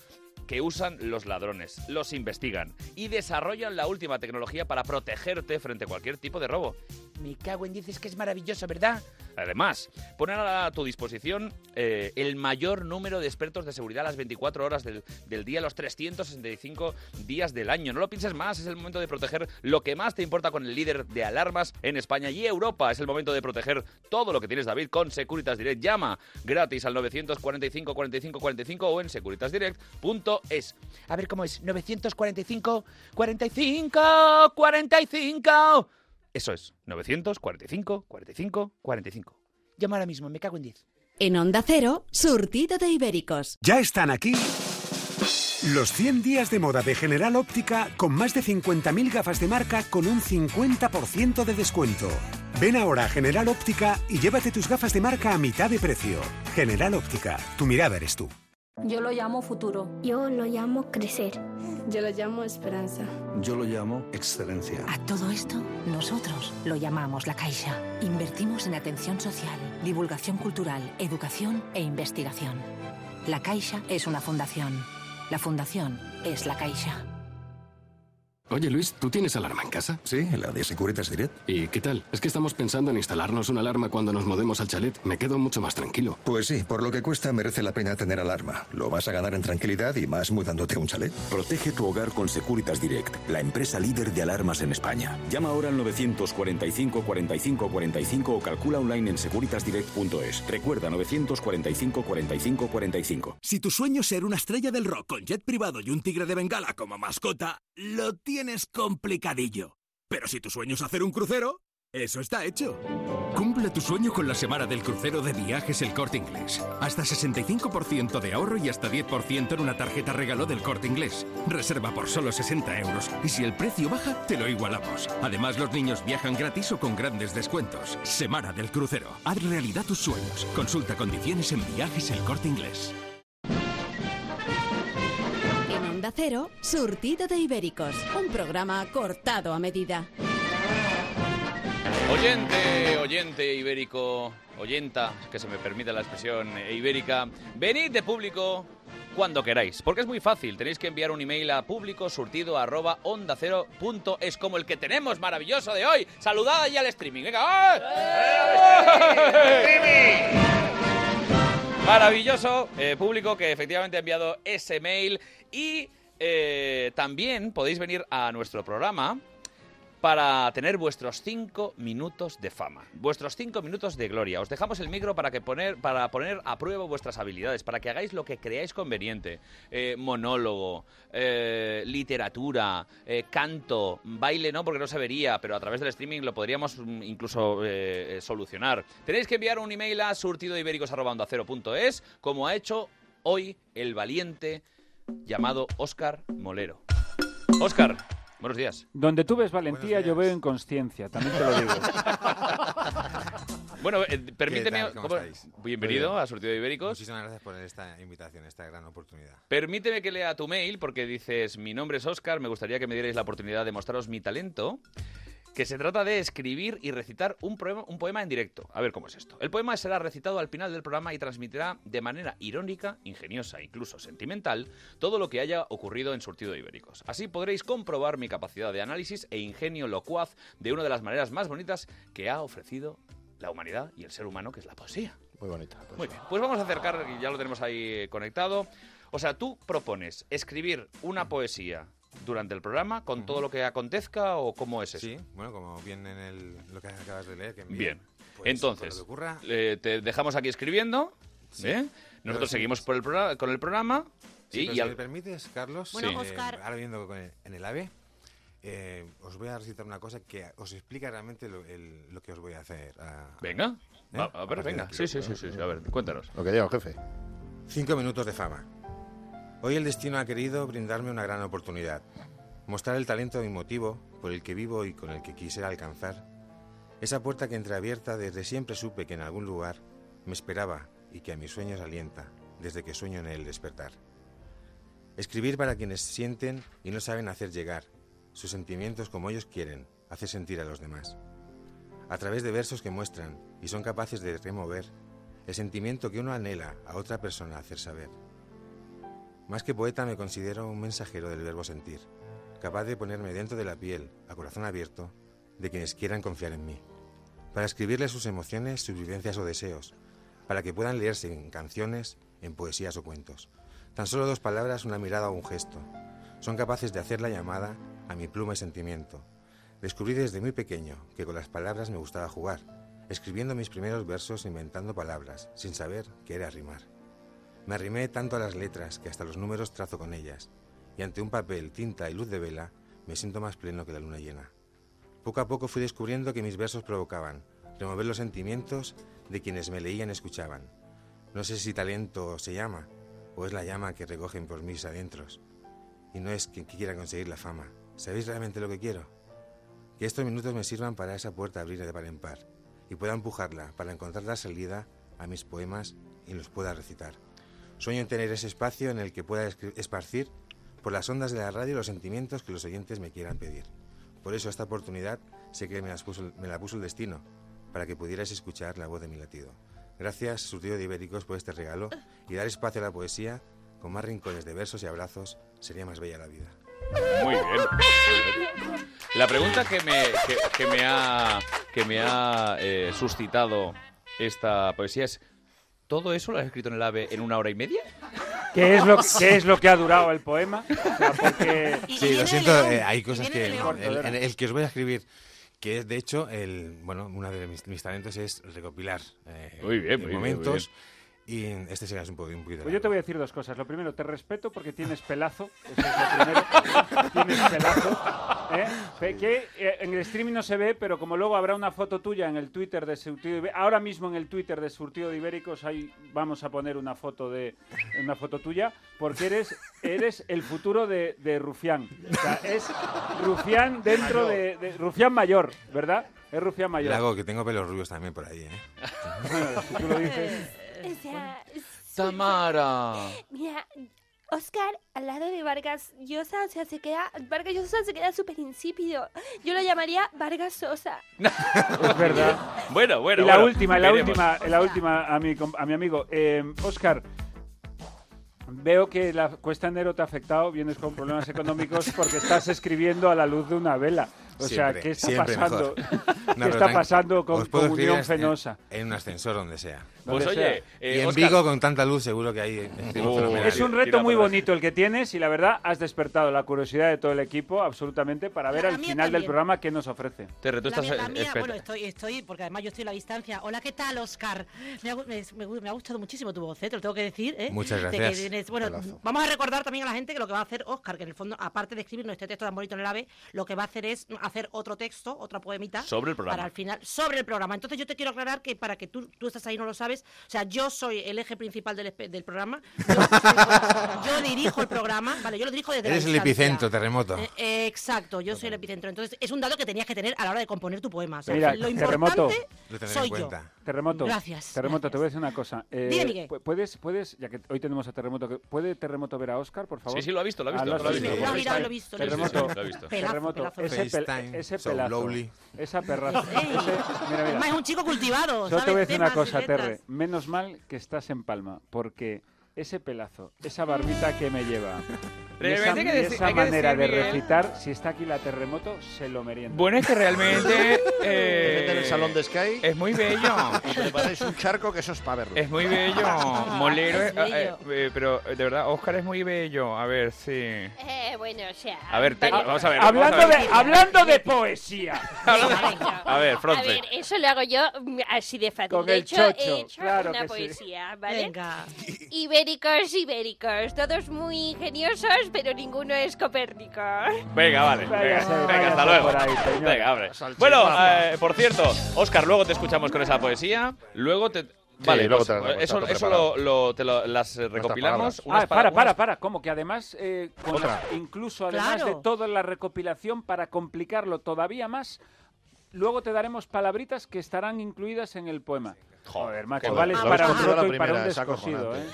que usan los ladrones, los investigan y desarrollan la última tecnología para protegerte frente a cualquier tipo de robo.
Me cago en 10, es que es maravilloso, ¿verdad?
Además, ponen a tu disposición eh, el mayor número de expertos de seguridad las 24 horas del, del día, los 365 días del año. No lo pienses más, es el momento de proteger lo que más te importa con el líder de alarmas en España y Europa. Es el momento de proteger todo lo que tienes, David, con Securitas Direct. Llama gratis al 945 45 45 o en securitasdirect.es.
A ver cómo es, 945, 45, 45.
Eso es, 945 45 45.
Llama ahora mismo, me cago en 10.
En Onda Cero, surtido de ibéricos.
Ya están aquí los 100 días de moda de General Óptica con más de 50.000 gafas de marca con un 50% de descuento. Ven ahora a General Óptica y llévate tus gafas de marca a mitad de precio. General Óptica, tu mirada eres tú.
Yo lo llamo futuro.
Yo lo llamo crecer. Yo lo llamo esperanza.
Yo lo llamo excelencia.
A todo esto, nosotros lo llamamos La Caixa. Invertimos en atención social, divulgación cultural, educación e investigación. La Caixa es una fundación. La fundación es La Caixa.
Oye Luis, ¿tú tienes alarma en casa?
Sí, la de Securitas Direct.
¿Y qué tal? Es que estamos pensando en instalarnos una alarma cuando nos mudemos al chalet. Me quedo mucho más tranquilo.
Pues sí, por lo que cuesta merece la pena tener alarma. Lo vas a ganar en tranquilidad y más mudándote a un chalet.
Protege tu hogar con Securitas Direct, la empresa líder de alarmas en España. Llama ahora al 945 45 45 o calcula online en securitasdirect.es. Recuerda 945 45 45.
Si tu sueño es ser una estrella del rock con jet privado y un tigre de bengala como mascota, lo tienes complicadillo. Pero si tu sueño es hacer un crucero, eso está hecho.
Cumple tu sueño con la semana del crucero de viajes El Corte Inglés. Hasta 65% de ahorro y hasta 10% en una tarjeta regalo del Corte Inglés. Reserva por solo 60 euros y si el precio baja, te lo igualamos. Además, los niños viajan gratis o con grandes descuentos. Semana del crucero. Haz realidad tus sueños. Consulta condiciones en viajes El Corte Inglés.
Onda Cero, surtido de ibéricos. Un programa cortado a medida.
Oyente, oyente ibérico, oyenta, que se me permite la expresión eh, ibérica, venid de público cuando queráis, porque es muy fácil, tenéis que enviar un email a público surtido arroba onda cero punto es como el que tenemos maravilloso de hoy. Saludad ahí al streaming, venga. ¡eh! Maravilloso eh, público que efectivamente ha enviado ese mail y eh, también podéis venir a nuestro programa para tener vuestros cinco minutos de fama, vuestros cinco minutos de gloria. Os dejamos el micro para, que poner, para poner a prueba vuestras habilidades, para que hagáis lo que creáis conveniente. Eh, monólogo, eh, literatura, canto, baile no, porque no se vería, pero a través del streaming lo podríamos mm, incluso solucionar. Tenéis que enviar un email a surtidoibéricos.es, como ha hecho hoy el valiente llamado Óscar Molero. Óscar, buenos días.
Donde tú ves valentía, yo veo inconsciencia, también te lo digo. *laughs*
Bueno, eh, permíteme.
tal? ¿Cómo.
Bienvenido
Muy bien.
a Surtido de Ibéricos.
Muchísimas gracias por esta invitación, esta gran oportunidad.
Permíteme que lea tu mail porque dices: Mi nombre es Óscar, me gustaría que me dierais la oportunidad de mostraros mi talento. Que se trata de escribir y recitar un poema, un poema en directo. A ver cómo es esto. El poema será recitado al final del programa y transmitirá de manera irónica, ingeniosa e incluso sentimental todo lo que haya ocurrido en Surtido de Ibéricos. Así podréis comprobar mi capacidad de análisis e ingenio locuaz de una de las maneras más bonitas que ha ofrecido la humanidad y el ser humano, que es la poesía.
Muy bonita.
Muy bien, pues vamos a acercar, ya lo tenemos ahí conectado. O sea, tú propones escribir una poesía durante el programa con todo lo que acontezca o cómo es eso?
Sí, bueno, como bien en el, lo que acabas de leer. Que
Bien.
pues,
Entonces,
cuando te ocurra-
eh, te dejamos aquí escribiendo.
Sí.
¿eh? Nosotros
sí.
seguimos por el programa, con el programa.
Sí,
y,
si
al-
me permites, Carlos,
Bueno,
eh,
Óscar.
ahora viendo con el- en el AVE, eh, os voy a recitar una cosa que os explica realmente lo, el- lo que os voy a hacer. a-
Venga,
¿eh?
va- a ver, venga. Sí, sí, sí, sí, sí, a ver, cuéntanos.
Lo que diga jefe.
Cinco minutos de fama. Hoy el destino ha querido brindarme una gran oportunidad. Mostrar el talento y motivo por el que vivo y con el que quisiera alcanzar. Esa puerta que entreabierta desde siempre supe que en algún lugar me esperaba y que a mis sueños alienta desde que sueño en el despertar. Escribir para quienes sienten y no saben hacer llegar sus sentimientos como ellos quieren hacer sentir a los demás. A través de versos que muestran y son capaces de remover el sentimiento que uno anhela a otra persona hacer saber. Más que poeta me considero un mensajero del verbo sentir, capaz de ponerme dentro de la piel, a corazón abierto, de quienes quieran confiar en mí, para escribirles sus emociones, sus vivencias o deseos, para que puedan leerse en canciones, en poesías o cuentos. Tan solo dos palabras, una mirada o un gesto. Son capaces de hacer la llamada a mi pluma y sentimiento. Descubrí desde muy pequeño que con las palabras me gustaba jugar, escribiendo mis primeros versos inventando palabras, sin saber qué era rimar. Me arrimé tanto a las letras que hasta los números trazo con ellas, y ante un papel, tinta y luz de vela me siento más pleno que la luna llena. Poco a poco fui descubriendo que mis versos provocaban remover los sentimientos de quienes me leían y escuchaban. No sé si talento se llama, o es la llama que recogen por mis adentros. Y no es que quiera conseguir la fama. ¿Sabéis realmente lo que quiero? Que estos minutos me sirvan para esa puerta abrir de par en par, y pueda empujarla para encontrar la salida a mis poemas y los pueda recitar. Sueño en tener ese espacio en el que pueda esparcir por las ondas de la radio los sentimientos que los oyentes me quieran pedir. Por eso esta oportunidad sé que me, la puso el destino, para que pudierais escuchar la voz de mi latido. Gracias, surtido de Ibéricos, por este regalo y dar espacio a la poesía, con más rincones de versos y abrazos, sería más bella la vida.
Muy bien. La pregunta que me, que me ha, que me ha eh, suscitado esta poesía es, ¿todo eso lo has escrito en el AVE en una hora y media?
¿Qué es lo, qué es lo que ha durado el poema? *laughs* O sea, porque...
Sí, lo siento, eh, hay cosas que... El, el- el que os voy a escribir, que es de hecho, el bueno, uno de mis, mis talentos es recopilar eh,
Muy bien, muy bien, muy
momentos. Y este será un, poco, un poquito...
Pues yo te voy a decir dos cosas. Lo primero, te respeto porque tienes pelazo. Eso es lo primero. *laughs* tienes pelazo. ¿Eh? Que eh, en el streaming no se ve, pero como luego habrá una foto tuya en el Twitter de Surtido Ibé- Ahora mismo en el Twitter de Surtido de Ibéricos ahí vamos a poner una foto de una foto tuya porque eres eres el futuro de, de Rufián. O sea, es Rufián dentro de, de- Rufián mayor, ¿verdad? Es Rufián mayor.
Lago, que tengo pelos rubios también por ahí, ¿eh?
Bueno, si tú lo dices.
O sea,
Tamara.
mira, Oscar al lado de Vargas Llosa, o sea, se queda. Vargas Llosa se queda súper insípido. Yo lo llamaría Vargas Sosa. *laughs*
Es verdad.
Bueno, bueno.
y la
bueno,
última, la
veremos.
última, la última a mi, com- a mi amigo. Eh, Oscar, veo que la cuesta enero te ha afectado, vienes con problemas económicos porque estás escribiendo a la luz de una vela. O sea, ¿qué está
siempre
pasando? *laughs* ¿Qué está pasando con Comunión
en-
Fenosa?
En un ascensor, donde sea.
Pues
Donde
oye,
sea.
eh,
y en
Óscar-
Vigo, con tanta luz, seguro que hay...
Oh.
Es un reto muy bonito el que tienes y la verdad has despertado la curiosidad de todo el equipo absolutamente para ver
La
al final del programa qué nos ofrece.
Terre, tú
La
estás...
mía, la
eh,
bueno, estoy, estoy, porque además yo estoy a la distancia. Hola, ¿qué tal, Oscar? Me ha, me, me ha gustado muchísimo tu voz, ¿eh? te lo tengo que decir. ¿eh?
Muchas
De que
gracias.
bueno,
Pelazo.
vamos a recordar también a la gente que lo que va a hacer Oscar, que en el fondo, aparte de escribirnos este texto tan bonito en el AVE, lo que va a hacer es hacer otro texto, otra poemita.
Sobre el programa.
Para al final, sobre el programa. Entonces yo te quiero aclarar que para que tú, tú estás ahí no lo sabes, o sea, yo soy el eje principal del, del programa. Yo, *laughs* yo dirijo el programa, vale, yo lo dirijo desde la
Eres el
distancia.
epicentro, terremoto.
Eh, eh, exacto, yo soy el epicentro. Entonces, es un dato que tenías que tener a la hora de componer tu poema. O sea,
Mira,
lo
terremoto.
importante
Lo tendré
soy
en
yo.
cuenta.
Terremoto.
Gracias,
Terremoto, te voy a decir una cosa. Eh,
Dime, Miguel.
pu- ¿Puedes, puedes, ya que hoy tenemos a Terremoto, ¿puede Terremoto ver a Oscar, por favor?
Sí, sí, lo ha visto, lo ha visto,
Ah,
lo ha visto. Lo ha
FaceTime.
mirado, lo he visto, lo he visto.
Terremoto,
lo he visto.
Terremoto, ese, pel- pelazo, esa perraza. Mira, mira.
Es un chico cultivado,
Solo te voy a decir una cosa. Terre. Menos mal que estás en Palma, porque ese pelazo, esa barbita que me lleva, *laughs* y esa,
que
y
decir-
esa
hay que
manera
decir,
de recitar, si está aquí la terremoto, se lo merienda.
Bueno, es que realmente... *laughs* eh,
en el salón de Sky.
Es muy bello. *laughs*
Y preparáis un charco que eso es para verlo.
Es muy bello. Molero,
Es
eh,
bello.
eh, eh, pero eh, de verdad, Oscar es muy bello. A ver, sí.
Eh, bueno, o sea...
A ver, te-
vale.
vamos a ver.
Hablando
a
de,
ver.
hablando de poesía.
A ver,
A
Fronte.
ver, eso lo hago yo mm, así de fácil.
Con
de
el
hecho,
chocho,
he hecho
claro
una
que sí.
poesía, ¿vale?
Venga.
Ibéricos, ibéricos, todos muy ingeniosos, pero ninguno es Copérnico.
Venga, vale. Venga, hasta luego.
por ahí, señor.
venga, abre. Bueno, eh, por cierto, Oscar, luego te escuchamos con esa poesía. Luego te.
Vale,
Sí,
luego
pues,
te hago,
eso, eso lo, lo- te lo- las eh, recopilamos. unas
Ah, para,
unas-
para, para. Como que además, eh, con
Otra.
las- incluso además
Claro.
de toda la recopilación, para complicarlo todavía más, luego te daremos palabritas que estarán incluidas en el poema. Joder, macho,
Joder,
vales
lo
para un
la
roto y para un descosido, ¿eh? *laughs*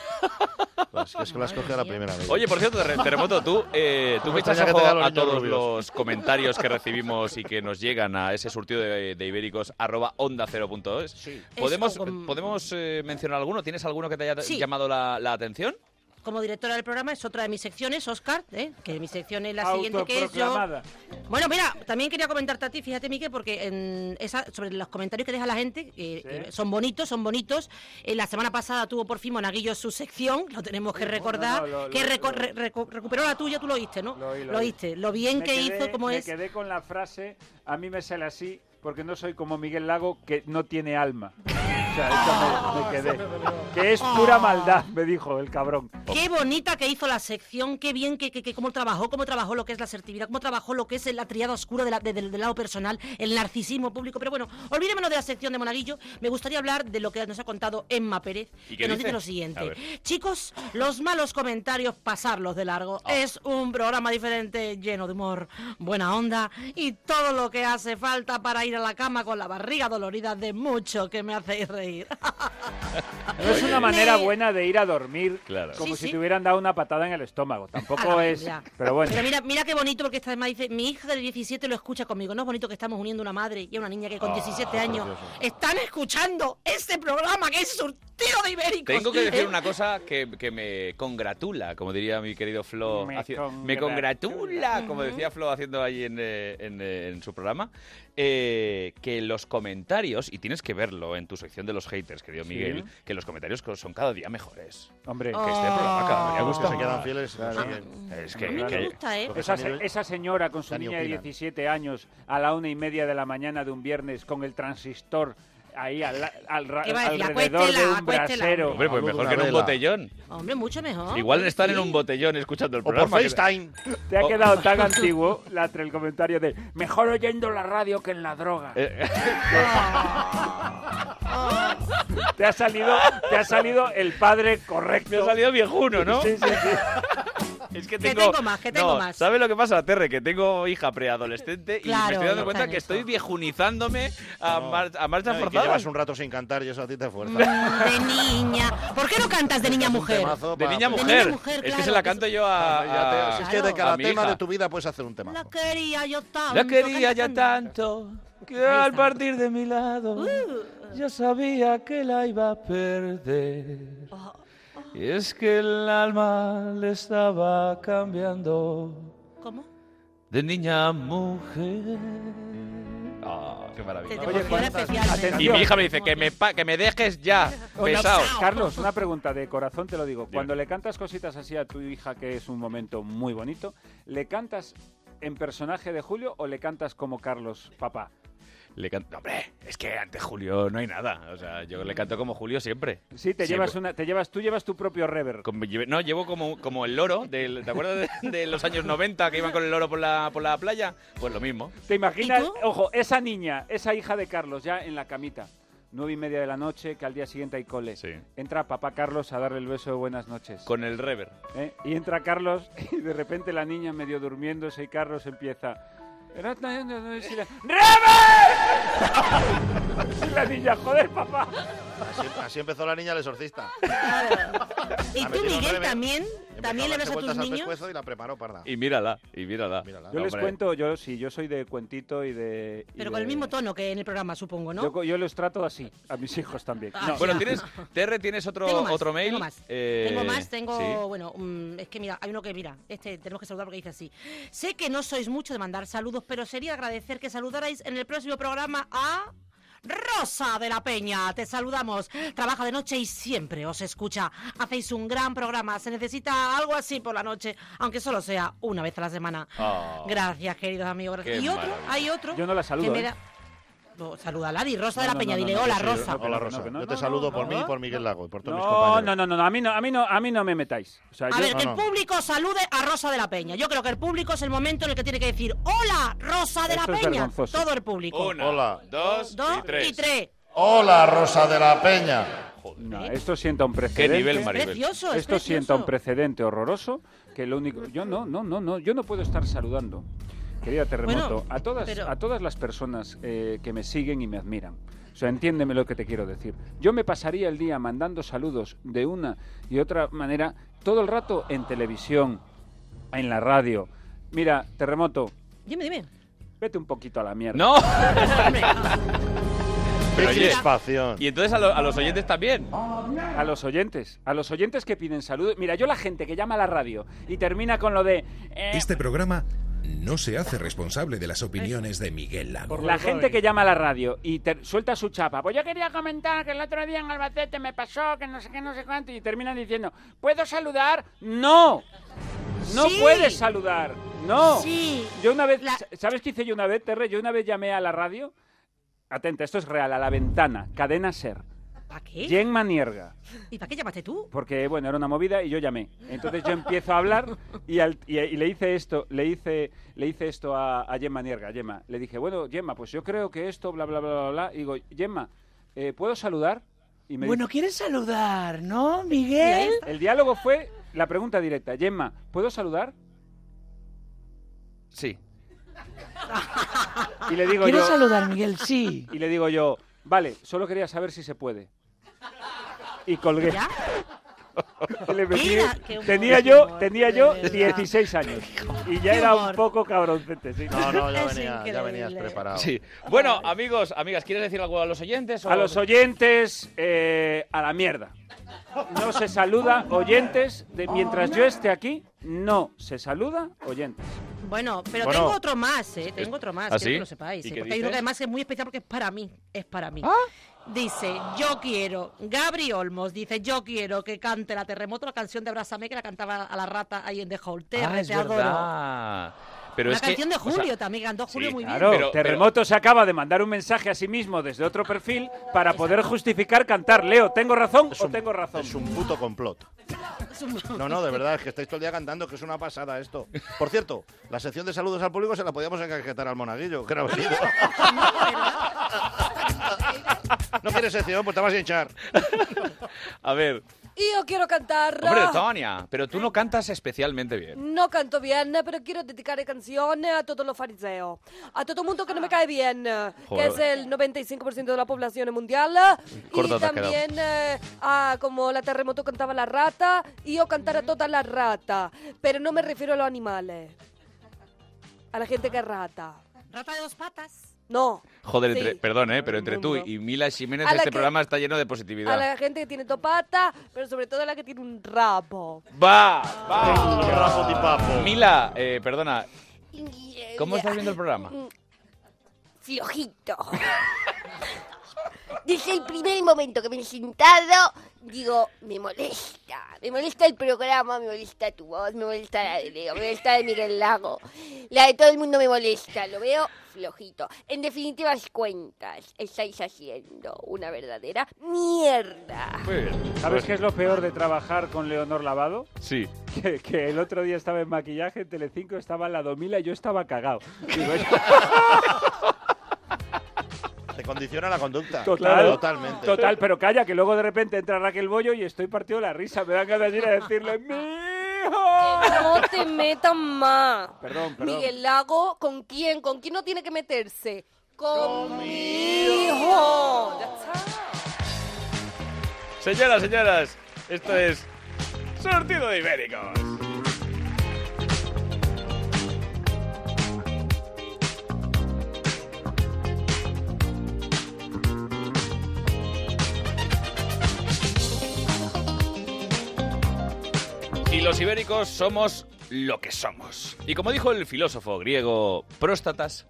Pues es que lo has cogido la primera vez.
Oye, por cierto, Terre- Terremoto, tú, eh, tú me *laughs* echas ojo a todos
rubios.
los comentarios que recibimos y que nos llegan a ese surtido de, de ibéricos arroba onda cero punto es. ¿Podemos,
con-
¿podemos eh, mencionar alguno? ¿Tienes alguno que te haya
Sí.
llamado la, la atención?
Como directora del programa es otra de mis secciones, Oscar, ¿eh? que mi sección es la siguiente que es yo. Bueno, mira, también quería comentarte a ti, fíjate, Miquel, porque en esa, sobre los comentarios que deja la gente, que que son bonitos, son bonitos. Eh, la semana pasada tuvo por fin Monaguillo su sección, lo tenemos que recordar,
no, lo-
que
lo-
reco- recuperó la tuya, tú lo oíste, ¿no?
Lo oí,
oíste, lo bien
Me
que
quedé-
hizo, como
me
es.
quedé con la frase, a mí me sale así, porque no soy como Miguel Lago, que no tiene alma. O sea, eso me, me *laughs* quedé. Que es pura maldad, me dijo el cabrón.
Qué bonita que hizo la sección, qué bien que, que, que cómo trabajó, cómo trabajó lo que es la asertividad, cómo trabajó lo que es la triada oscura de la- de- del, del lado personal, el narcisismo público. Pero bueno, olvidémonos de la sección de Monaguillo. Me gustaría hablar de lo que nos ha contado Emma Pérez,
¿Y
que
qué
nos
dice?
dice lo
A
siguiente. Chicos, los malos comentarios, pasarlos de largo.
Ah.
Es un programa diferente, lleno de humor, buena onda y todo lo que hace falta para ir a la cama con la barriga dolorida de mucho que me hacéis reír. *laughs*
No es una manera
Me-
buena de ir a dormir
Claro.
como
Sí,
si
sí.
te hubieran dado una patada en el estómago. Tampoco
Ah,
es...
ya.
Pero bueno.
Pero mira, mira qué bonito, porque esta vez dice, mi hija de 17 lo escucha conmigo. No es bonito que estamos uniendo una madre y a una niña que con
Ah,
17 años
precioso.
están escuchando este programa que es surtido de ibéricos.
Tengo que decir
¿Eh?
una cosa que, que me congratula, como diría mi querido Flo.
Me congratula.
me congratula, como decía Flo haciendo ahí en, eh, en, eh, en su programa, eh, que los comentarios, y tienes que verlo en tu sección de los haters, querido
Sí.
Miguel, que los comentarios co- son cada día mejores.
Hombre,
que este programa cada día
Me
gusta
gusta, se quedan fieles.
Claro.
siguen.
Es que,
me
que-
gusta, ¿eh?
Porque
Esa, señora con su niña de
opinan.
17 años a la una y media de la mañana de un viernes con el transistor ahí alrededor de un
acuéstela,
brasero.
Hombre, pues mejor que en un botellón.
Hombre, mucho mejor.
Igual estar en
Sí.
un botellón escuchando el
O por
programa. que-
FaceTime.
Te ha
Oh.
quedado *laughs* tan antiguo Latre, el comentario de mejor oyendo la radio que en la droga.
Eh, *laughs*
Te ha salido, te ha salido el padre correcto.
me ha salido viejuno, ¿no?
Sí, sí, sí. *laughs*
Es que
Que
tengo,
tengo más, que tengo
no,
más.
¿Sabes lo que pasa, Terre? Que tengo hija preadolescente y me
Claro,
estoy dando cuenta
en
que
eso.
estoy viejunizándome a, mar- a marcha
No, y que
forzada.
llevas un rato sin cantar y eso a ti te fuerza.
De niña. ¿Por qué no cantas de niña mujer?
De niña
pa-
De
mujer.
niña mujer,
es que
claro,
se la
que
canto yo a.
Te-
a-
si es que de
a
cada tema
hija.
de tu vida puedes hacer un tema.
La quería yo tanto.
La quería ya
canta.
tanto que al partir de mi lado
Uh.
ya sabía que la iba a perder.
Oh,
Y es que el alma le estaba cambiando
¿Cómo?
de niña a mujer. Ah, qué maravilla.
Oye,
emociona
¿cuántas-
especialmente.
atención.
Y mi hija me dice que me, pa- que me dejes ya, pesado.
Carlos, una pregunta de corazón te lo digo. Cuando le cantas cositas así a tu hija, que es un momento muy bonito, ¿le cantas en personaje de Julio o le cantas como Carlos, papá?
Le canto, hombre, es que ante Julio no hay nada. O sea, yo le canto como Julio siempre.
Sí, te
Siempre.
llevas una, te llevas, tú llevas tu propio reverb.
Como lleve- no, llevo como, como el loro, del, ¿te acuerdas de, de los años 90 que iban con el loro por la, por la playa? Pues lo mismo.
¿Te imaginas, ojo, esa niña, esa hija de Carlos ya en la camita, nueve y media de la noche, que al día siguiente hay cole.
Sí.
Entra papá Carlos a darle el beso de buenas noches.
Con el rever.
¿eh? Y entra Carlos *laughs* y de repente la niña medio durmiéndose y Carlos empieza... "Era tan- *laughs* ¡Rever! *laughs* La niña, joder, papá.
Así, así empezó la niña el exorcista. *laughs*
Y
La
tú, Miguel, también, también le ves a tus
al
niños.
pescuezo y la preparó parda.
Y mírala, y mírala.
Yo les
Hombre.
cuento, yo sí, yo soy de cuentito y de... y
Pero con el mismo tono que en el programa, supongo, ¿no?
Yo, yo los trato así, a mis hijos también.
Ah,
No,
Bueno, *laughs* tienes, TR, ¿tienes otro,
Tengo más,
otro mail?
Tengo más.
Eh,
tengo más, tengo,
sí.
bueno, mm, es que mira, hay uno que mira, este tenemos que saludar porque dice así. Sé que no sois mucho de mandar saludos, pero sería agradecer que saludarais en el próximo programa a Rosa de la Peña. Te saludamos. Trabaja de noche y siempre os escucha. Hacéis un gran programa. Se necesita algo así por la noche, aunque solo sea una vez a la semana.
Ah.
Gracias, queridos amigos. Y otro,
maravilla.
hay otro.
Yo no la saludo,
que me
¿eh?
da- saluda Lari, Rosa
No,
de la
no,
Peña. Dile
no,
hola, Rosa.
no,
Hola, Rosa. Yo te saludo
no,
por mí y por Miguel Lago y por todos mis
No,
compañeros.
no, no, no, no, a mí no, a mí no, a mí no me metáis. O sea,
A
yo-
ver, que
no,
el
no.
público salude a Rosa de la Peña. Yo creo que el público es el momento en el que tiene que decir ¡Hola, Rosa de
Esto
la Peña!
vergonzoso.
Todo el público.
Una,
Hola.
dos,
Dos
y tres.
y tres.
Hola, Rosa de la Peña.
No, esto sienta un precedente.
nivel, Maribel?
Precioso, es
Esto
precioso.
sienta un precedente horroroso que lo único yo no no no no yo no puedo estar saludando querida terremoto
Bueno,
a todas
pero-
a todas las personas eh, que me siguen y me admiran o sea entiéndeme lo que te quiero decir yo me pasaría el día mandando saludos de una y otra manera todo el rato en televisión en la radio mira terremoto
Dime, dime.
vete un poquito a la mierda
¡No! *laughs* Pero,
¡Qué
oye, y entonces a, lo- a los oyentes también.
A los oyentes, a los oyentes que piden salud. Mira, yo la gente que llama a la radio y termina con lo de... eh,
Este programa no se hace responsable de las opiniones de Miguel Lago.
La gente que llama a la radio y te- suelta su chapa, pues yo quería comentar que el otro día en Albacete me pasó, que no sé qué, no sé cuánto, y terminan diciendo, ¿puedo saludar? ¡No! No
Sí.
puedes saludar, no.
Sí.
Yo una vez,
La-
¿sabes qué hice yo una vez, Terre? Yo una vez llamé a la radio, atenta, esto es real, a la ventana, cadena ser,
¿Para qué?
Jen Manierga,
¿Y para qué llamaste tú?
porque bueno, era una movida y yo llamé. Entonces yo empiezo a hablar y, al- y- y le hice esto, le hice, le hice esto a, a Gemma Nierga, a Gemma. Le dije, bueno, Gemma, pues yo creo que esto, bla, bla, bla, bla, bla. Y digo, Gemma, eh, ¿puedo saludar? Y me
Bueno,
dice-
¿quieres saludar, no, Miguel?
el diálogo fue la pregunta directa. Gemma, ¿puedo saludar?
Sí.
Y le digo
¿Quieres
yo,
saludar, Miguel? Sí.
y le digo yo, vale, solo quería saber si se puede. Y colgué.
¿Ya? *laughs*
Le metí-
Mira, qué humor,
tenía yo,
humor,
tenía yo
verdad.
16 años y ya era un poco cabroncete, sí.
No, no, ya, *laughs* venía, ya venías preparado.
Sí. Bueno, amigos, amigas, ¿quieres decir algo a los oyentes? o-
A los oyentes, eh, a la mierda. No se saluda oyentes, de, mientras yo esté aquí, no se saluda oyentes.
Bueno, pero
Bueno.
tengo otro más, ¿eh? Tengo otro más,
¿Ah,
quiero
sí?
que lo sepáis.
¿Y
¿eh?
qué
Porque hay uno que además es muy especial porque es para mí. Es para mí.
¿Ah?
Dice, yo quiero, Gabri Olmos dice, yo quiero que cante la terremoto, la canción de Abrázame que la cantaba a la rata ahí en The Hall. Te,
Ah, es
te adoro.
verdad. Pero
Una
es que,
canción de
o sea,
Julio también, cantó Julio
sí,
muy
Claro,
bien.
Pero-
Terremoto se acaba de mandar un mensaje a sí mismo desde otro perfil para poder justificar cantar. Leo, ¿tengo razón
Es
o
un-
tengo razón?
Es un puto complot. No, no, de verdad, es que estáis todo el día cantando, que es una pasada esto. Por cierto, la sección de saludos al público se la podíamos encajetar al monaguillo, que era venido. *laughs* *laughs* ¿No quieres sección? Pues te vas a hinchar.
A ver,
Y yo quiero cantar.
hombre, Tonia, pero tú no cantas especialmente bien.
No canto bien, pero quiero dedicar canciones a todos los fariseos. A todo el mundo que no me cae bien, que
Joder.
es el 95% de la población mundial.
Corta
y
te has
también eh, a como la terremoto cantaba la rata, y yo cantar a todas las ratas. Pero no me refiero a los animales. A la gente que es rata.
Rata de dos patas.
No.
Joder,
Sí.
entre- perdón, ¿eh? pero entre tú y Mila Jiménez
A la
este
que-
programa está lleno de
A
positividad.
la gente que tiene topata, pero sobre todo a la que tiene un rabo.
¡Va! ¡Va! Mila, eh, perdona, ¿cómo estás viendo el programa?
Flojito. Desde el primer momento que me he sentado, digo, me molesta. Me molesta el programa, me molesta tu voz, me molesta la de Leo, me molesta la de Miguel Lago. La de todo el mundo me molesta, lo veo flojito. En definitivas cuentas, estáis haciendo una verdadera mierda.
Muy bien.
¿Sabes qué es lo peor de trabajar con Leonor Lavado?
Sí.
Que, que el otro día estaba en maquillaje en Telecinco, estaba la Domila y yo estaba cagado. Digo, *laughs*
te condiciona la conducta. *laughs*
Total,
totalmente.
Total, pero calla, que luego de repente entra Raquel Bollo y estoy partido de la risa. Me dan ganas de ir a decirle, ¡Mijo! Que
no te metas más.
Perdón, perdón.
Miguel Lago, ¿con quién? ¿Con quién no tiene que meterse? ¡Conmigo!
Señoras, señoras, esto es Sortido de Ibéricos. Y los ibéricos somos lo que somos. Y como dijo el filósofo griego Próstatas,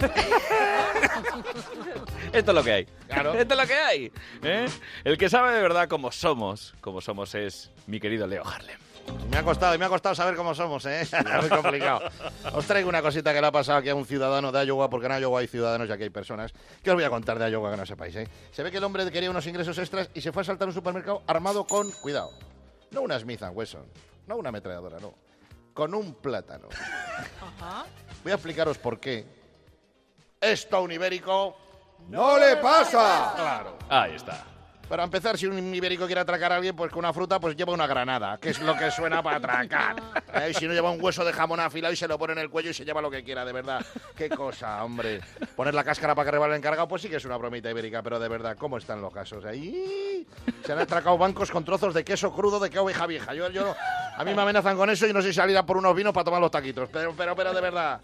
*laughs* esto es lo que hay.
Claro. *laughs*
Esto es lo que hay. ¿eh? El que sabe de verdad cómo somos, como somos es mi querido Leo Harlem.
Me ha costado, me ha costado saber cómo somos, ¿eh? *laughs* Muy complicado. Os traigo una cosita que le ha pasado aquí a un ciudadano de Iowa, porque en Iowa hay ciudadanos y aquí hay personas. ¿Qué os voy a contar de Iowa que no sepáis, eh? Se ve que el hombre quería unos ingresos extras y se fue a saltar un supermercado armado con, cuidado, no una Smith Wesson, no una ametralladora, no, con un plátano. Voy a explicaros por qué. Esto a un ibérico
¡No le pasa!
Claro.
Ahí está.
Para empezar, si un ibérico quiere atracar a alguien, pues con una fruta, pues lleva una granada, que es lo que suena para atracar. *laughs* ¿Eh? Y si no lleva un hueso de jamón afilado y se lo pone en el cuello y se lleva lo que quiera, de verdad. Qué cosa, hombre. Poner la cáscara para que rebale el encargado, pues sí que es una bromita ibérica, pero de verdad, ¿cómo están los casos? Ahí se han atracado bancos con trozos de queso crudo de qué oveja vieja. Yo, yo, a mí me amenazan con eso y no sé si salir a por unos vinos para tomar los taquitos. Pero, pero, pero de verdad.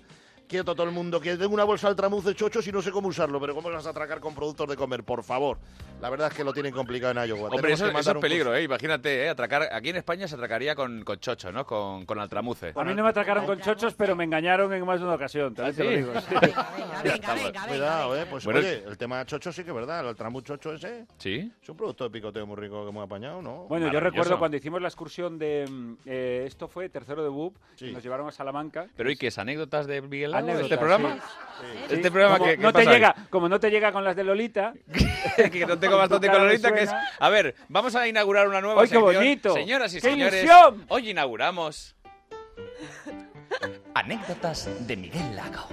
Quieto todo el mundo, que tengo una bolsa de altramuz de chochos y no sé cómo usarlo, pero ¿cómo vas a atracar con productos de comer? Por favor. La verdad es que lo tienen complicado en Iowa.
Hombre,
Tenemos
eso,
que
eso
mandar
es
un
peligro, ¿eh? Imagínate, ¿eh? Atracar. Aquí en España se atracaría con, con chocho, ¿no? Con, con altramuce.
A mí no me atracaron con chochos, pero me engañaron en más de una ocasión, también te lo
sí?
digo. *laughs*
Cuidado, eh. Pues
Bueno,
oye, el tema de chocho sí que es verdad. El altramuz chocho ese
¿Sí?
es un producto de picoteo muy rico que hemos apañado, ¿no?
Bueno, yo recuerdo cuando hicimos la excursión de... mm, eh, esto fue tercero de BUP,
Sí.
nos llevaron a Salamanca.
Pero ¿y qué es? ¿Anécdotas de Miguel ¿Este programa?
Sí.
Este programa
como
que,
no te llega, Como no te llega con las de Lolita... *laughs*
que no tengo bastante
me
colorita, que es... A ver, vamos a inaugurar una nueva
¡Ay, qué
sección.
bonito!
Señoras y
¡Qué
señores,
ilusión!
hoy inauguramos... *laughs* Anécdotas de Miguel Lago.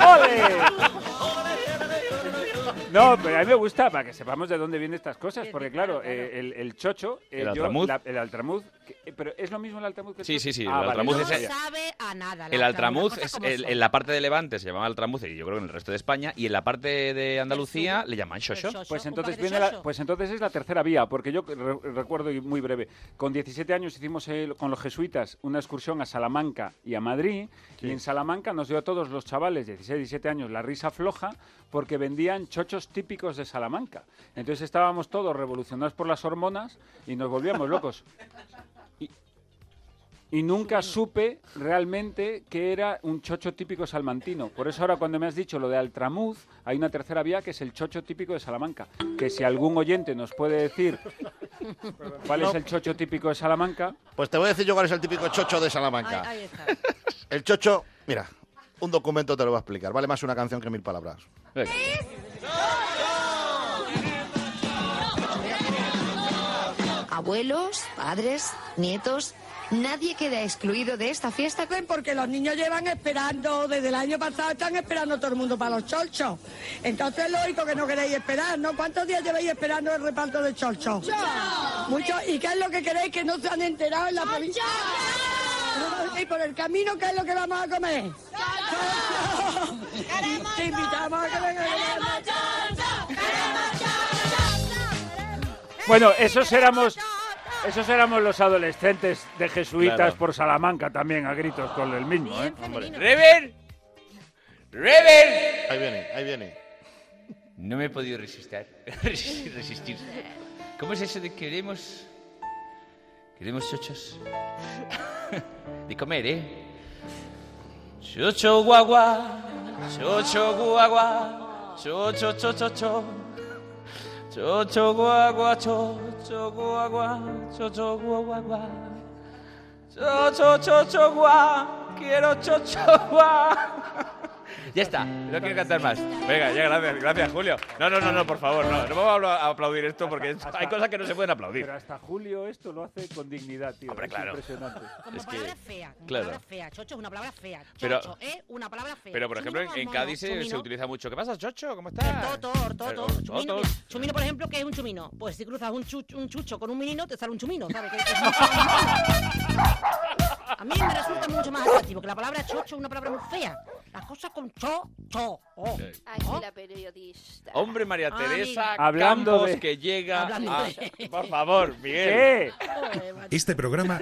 ¡Ole! No, pero a mí me gusta para que sepamos de dónde vienen estas cosas, porque claro, eh, el, el chocho, eh,
¿El
yo-
altramuz?
la- el altramuz, que- eh, pero es lo mismo el altramuz que el
Sí,
chocho?
sí, sí,
Ah,
el
vale.
altramuz
No
es
sabe a nada.
El altramuz es el- en la parte de Levante se llamaba altramuz y yo creo que en el resto de España y en la parte de Andalucía le llaman shosho.
Pues entonces, viene la-
chocho.
pues entonces es la tercera vía, porque yo re- recuerdo y muy breve, con 17 años hicimos el- con los jesuitas una excursión a Salamanca y a Madrid, y en Salamanca nos dio a todos los chavales, 16, 17 años, la risa floja, porque vendían chochos típicos de Salamanca. Entonces estábamos todos revolucionados por las hormonas y nos volvíamos locos. Y, y nunca supe realmente que era un chocho típico salmantino. Por eso ahora cuando me has dicho lo de Altramuz, hay una tercera vía que es el chocho típico de Salamanca. Que si algún oyente nos puede decir cuál es el chocho típico de Salamanca,
Pues te voy a decir yo cuál es el típico chocho de Salamanca.
Ahí, ahí está.
El chocho, mira, un documento te lo va a explicar. Vale más una canción que mil palabras.
Venga.
Abuelos, padres, nietos, nadie queda excluido de esta fiesta.
Porque los niños llevan esperando, desde el año pasado están esperando todo el mundo para los cholchos. Entonces, lógico que no queréis esperar, ¿no? ¿Cuántos días lleváis esperando el reparto de cholchos? Muchos. ¿Y qué es lo que queréis que no se han enterado en la provincia? Y por el camino, ¿qué es lo que vamos a comer? ¡Cholchos! *laughs* Te invitamos a que vengan a comer
Bueno, esos éramos, esos éramos los adolescentes de jesuitas
Claro.
por Salamanca también, a gritos con el mismo, ¿eh?
¡Rever! ¡Rever!
Ahí viene, ahí viene.
No me he podido resistir. *laughs* resistir, resistir. ¿Cómo es eso de queremos... Chochos? *laughs* de comer, ¿eh? Chocho guagua, chocho guagua, chocho chocho cho. Chocho guagua, chocho guagua, chocho guagua. Chocho chocho gua, quiero chocho gua. *laughs* Ya está, no quiero cantar más. Venga, ya, gracias, gracias, Julio. No, no, no, no, por favor, no, no vamos a aplaudir esto porque es- hay cosas que no se pueden aplaudir.
Pero hasta Julio esto lo hace con dignidad, tío.
Hombre,
es
claro.
impresionante.
Como
Es que-
palabra fea. Como
claro.
palabra fea. Chocho es una palabra fea.
Pero-
Chocho es una palabra fea.
Pero, por ejemplo, en,
Chumino
en Cádiz se, se
chumino.
utiliza mucho. ¿Qué pasa, Chocho? ¿Cómo estás?
Toto, toto,
Pero,
toto. Chumino,
toto.
mira, chumino, por ejemplo, ¿qué es un chumino? Pues si cruzas un, chuch- un chucho con un minino, te sale un chumino, ¿sabes? Chumino. A mí me resulta mucho más atractivo que la palabra chocho es una palabra muy fea. La cosa con cho, cho. oh.
Aquí la periodista.
Hombre, María
Ah,
Teresa.
Hablando
Campos
de-
que llega a...
de- *laughs*
Por favor, Miguel.
Este programa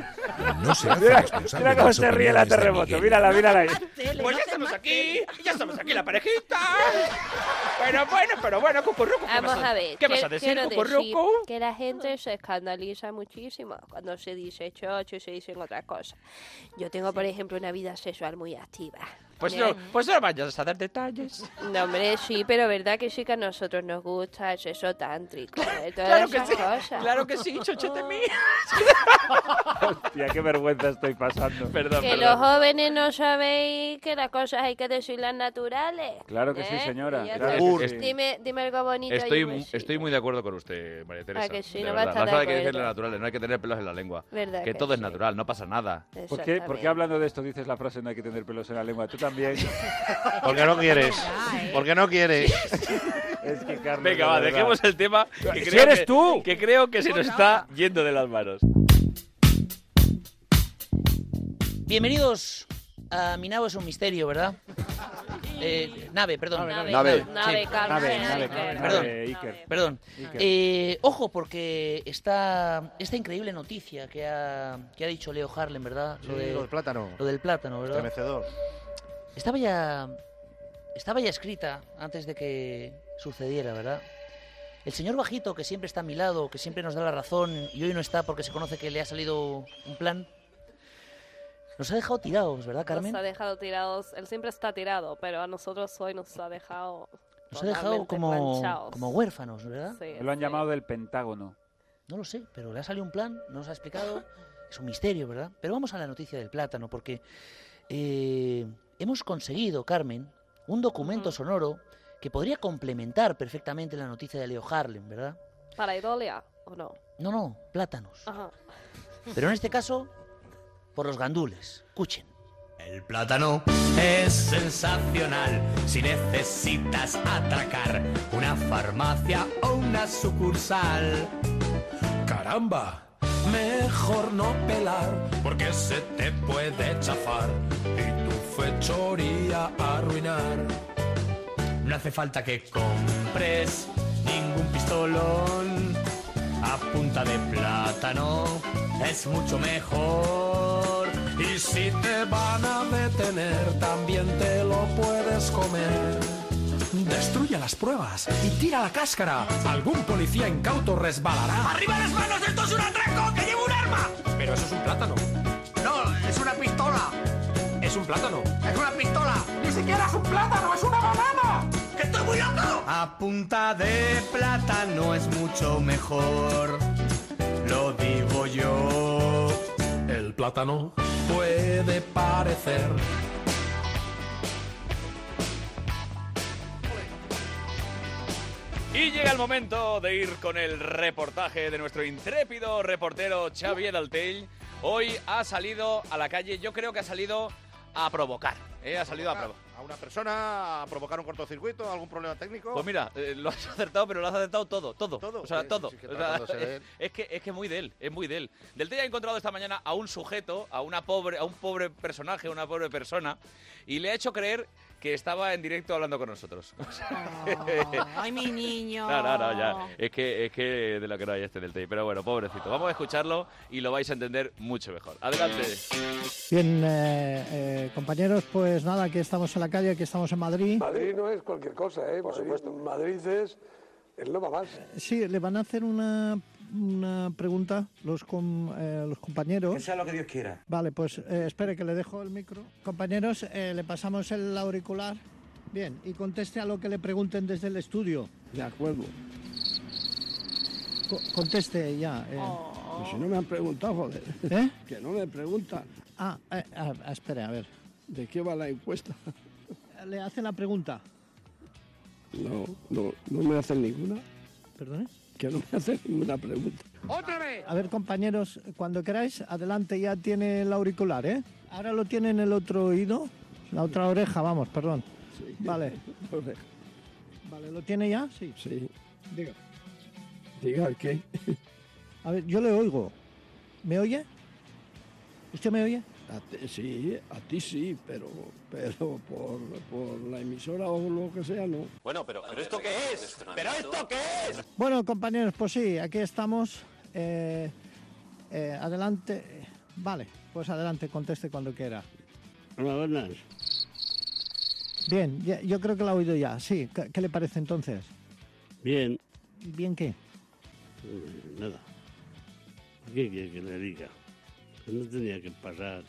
no se hace
Mira,
responsable
mira cómo se ríe la terremoto. Mírala, mírala ahí.
Pues ya estamos aquí, ya estamos aquí la parejita. Pero bueno, pero bueno, cucurruco, ¿qué
Vamos a ver,
¿Qué vas a decir cucurruco?
que la gente se escandaliza muchísimo cuando se dice chocho y se dicen otras cosas. Yo tengo, por ejemplo, una vida sexual muy activa.
Pues no, pues no vayas a dar detalles.
No, hombre, sí, pero verdad que sí que a nosotros nos gusta el sexo tántrico, ¿eh? todas
Claro que
esas
sí,
cosas.
claro que sí, chochete mío.
Hostia, qué vergüenza estoy pasando.
Perdón,
Que los jóvenes no sabéis que las cosas hay que decirlas naturales.
Claro que sí,
¿eh?
señora,
Y ya
claro
que sí.
Dime, dime algo bonito.
Estoy,
un
mu-
besito.
estoy muy de acuerdo con usted, María Teresa.
que sí?
de
No va a
verdad.
estar
Las hay que decirle
acuerdo.
naturales, no hay que tener pelos en la lengua.
Verdad
que
que
todo es
sí.
natural, no pasa nada.
¿Por qué, ¿Por qué hablando de esto dices la frase no hay que tener pelos en la lengua? Tú también.
Porque no quieres. Porque no quieres.
Es que, Carlos,
Venga,
de
va,
verdad.
dejemos el tema. Que creo
eres
que-
tú.
Que creo que se nos está yendo de las manos.
Bienvenidos a Mi nave es un misterio, ¿verdad? Eh, nave, perdón.
Nave,
Nave.
nave,
Nave,
nave,
nave,
Carlos.
Perdón. Perdón.
Iker.
Eh, ojo, porque está esta increíble noticia que ha, que ha dicho Leo Harlem, ¿verdad?
Sí, lo del plátano.
Lo del plátano, ¿verdad?
Estremecedor.
Estaba ya, estaba ya escrita antes de que sucediera, ¿verdad? El señor bajito, que siempre está a mi lado, que siempre nos da la razón y hoy no está porque se conoce que le ha salido un plan, nos ha dejado tirados, ¿verdad, Carmen?
Nos ha dejado tirados. Él siempre está tirado, pero a nosotros hoy nos ha dejado.
Nos ha dejado como,
planchados.
como huérfanos, ¿verdad?
Sí,
Lo han
sí.
llamado del Pentágono.
No lo sé, pero le ha salido un plan, no nos ha explicado. Es un misterio, ¿verdad? Pero vamos a la noticia del plátano, porque eh, hemos conseguido, Carmen, un documento sonoro que podría complementar perfectamente la noticia de Leo Harlem, ¿verdad?
¿Para Idolia o no?
No, no, plátanos.
Ajá.
Pero en este caso, por los gandules. Escuchen.
El plátano es sensacional si necesitas atracar una farmacia o una sucursal.
¡Caramba! Mejor no pelar porque se te puede chafar y fechoría arruinar.
No hace falta que compres ningún pistolón a punta de plátano. Es mucho mejor.
Y si te van a detener, también te lo puedes comer. Destruye las pruebas y tira la cáscara. Algún policía incauto resbalará.
¡Arriba las manos! ¡Esto es un atraco! ¡Que llevo un arma!
Pero eso es un plátano.
No, es una pistola.
Es un plátano.
Es una pistola.
¡Ni siquiera es un plátano, es una banana!
¡Que estoy muy loco! A punta de plátano es mucho mejor. Lo digo yo.
El plátano puede parecer
Y llega el momento de ir con el reportaje de nuestro intrépido reportero Xavier Altell. Hoy ha salido a la calle, yo creo que ha salido a provocar. ¿eh? Ha salido a provocar.
A una persona a provocar un cortocircuito, algún problema técnico.
Pues mira, eh, lo has acertado, pero lo has acertado todo, todo.
Todo,
O sea,
sí,
todo.
sí, sí, que
O sea, *laughs* es, que es que muy de él, es muy de él. Del Tella ha encontrado esta mañana a un sujeto, a una pobre, a un pobre personaje, a una pobre persona, y le ha hecho creer que estaba en directo hablando con nosotros. *laughs*
Ay, mi niño.
No, no, no, ya. Es que, es que de lo que no hay este del TEI. Pero bueno, pobrecito. Vamos a escucharlo y lo vais a entender mucho mejor. Adelante.
Bien, eh, eh, compañeros, pues nada, aquí estamos en la calle, aquí estamos en Madrid.
Madrid no es cualquier cosa, ¿eh? Por supuesto. Madrid es el no va más.
Sí, le van a hacer una, una pregunta los, com- eh, los compañeros.
Que sea lo que Dios quiera.
Vale, pues eh, espere que le dejo el micro. Compañeros, eh, le pasamos el auricular. Bien, y conteste a lo que le pregunten desde el estudio.
De acuerdo.
Co- conteste ya. eh.
Pues si no me han preguntado, joder.
¿Eh? *laughs*
Que no me preguntan.
Ah, eh, ah, espere, a ver.
¿De qué va la encuesta?
Le hacen la pregunta.
No, no, no me hacen ninguna.
¿Perdone?
Que no me hacen ninguna pregunta.
¡Otra vez! A ver, compañeros, cuando queráis, adelante ya tiene el auricular, ¿eh? Ahora lo tiene en el otro oído, la otra oreja, vamos, perdón. Vale. *laughs* Vale, ¿lo tiene ya? Sí.
Sí.
Diga.
Diga qué.
A ver, yo le oigo. ¿Me oye? ¿Usted me oye?
A ti- sí, a ti sí, pero, pero por, por la emisora o lo que sea, no.
Bueno, pero, pero ¿esto qué es? ¿Pero esto qué es?
Bueno, compañeros, pues sí, aquí estamos. Eh, eh, adelante. Vale, pues adelante, conteste cuando quiera.
Hola, buenas.
Bien, ya- yo creo que la ha oído ya. Sí, ¿qué, qué le parece entonces?
Bien,
¿Bien qué?
eh, nada. ¿Qué quiere que le diga? Que no tenía que pasar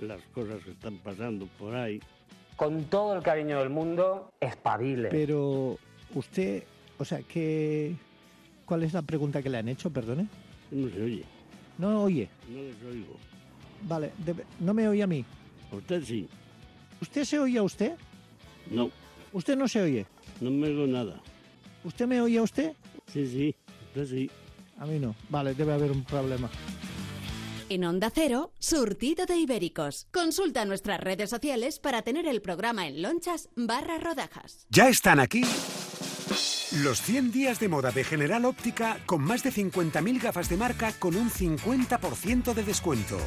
las cosas que están pasando por ahí.
Con todo el cariño del mundo, espabile.
Pero usted, o sea, que... ¿Cuál es la pregunta que le han hecho, perdone?
No se oye.
No oye.
No les oigo.
Vale, debe- no me oye a mí.
Usted sí.
¿Usted se oye a usted?
No,
¿Usted no se oye?
no me oigo nada.
¿Usted me oye a usted?
Sí, sí, usted sí.
A mí no. Vale, debe haber un problema.
En Onda Cero, surtido de ibéricos. Consulta nuestras redes sociales para tener el programa en lonchas barra rodajas.
Ya están aquí los 100 días de moda de General Óptica con más de 50.000 gafas de marca con un 50% de descuento.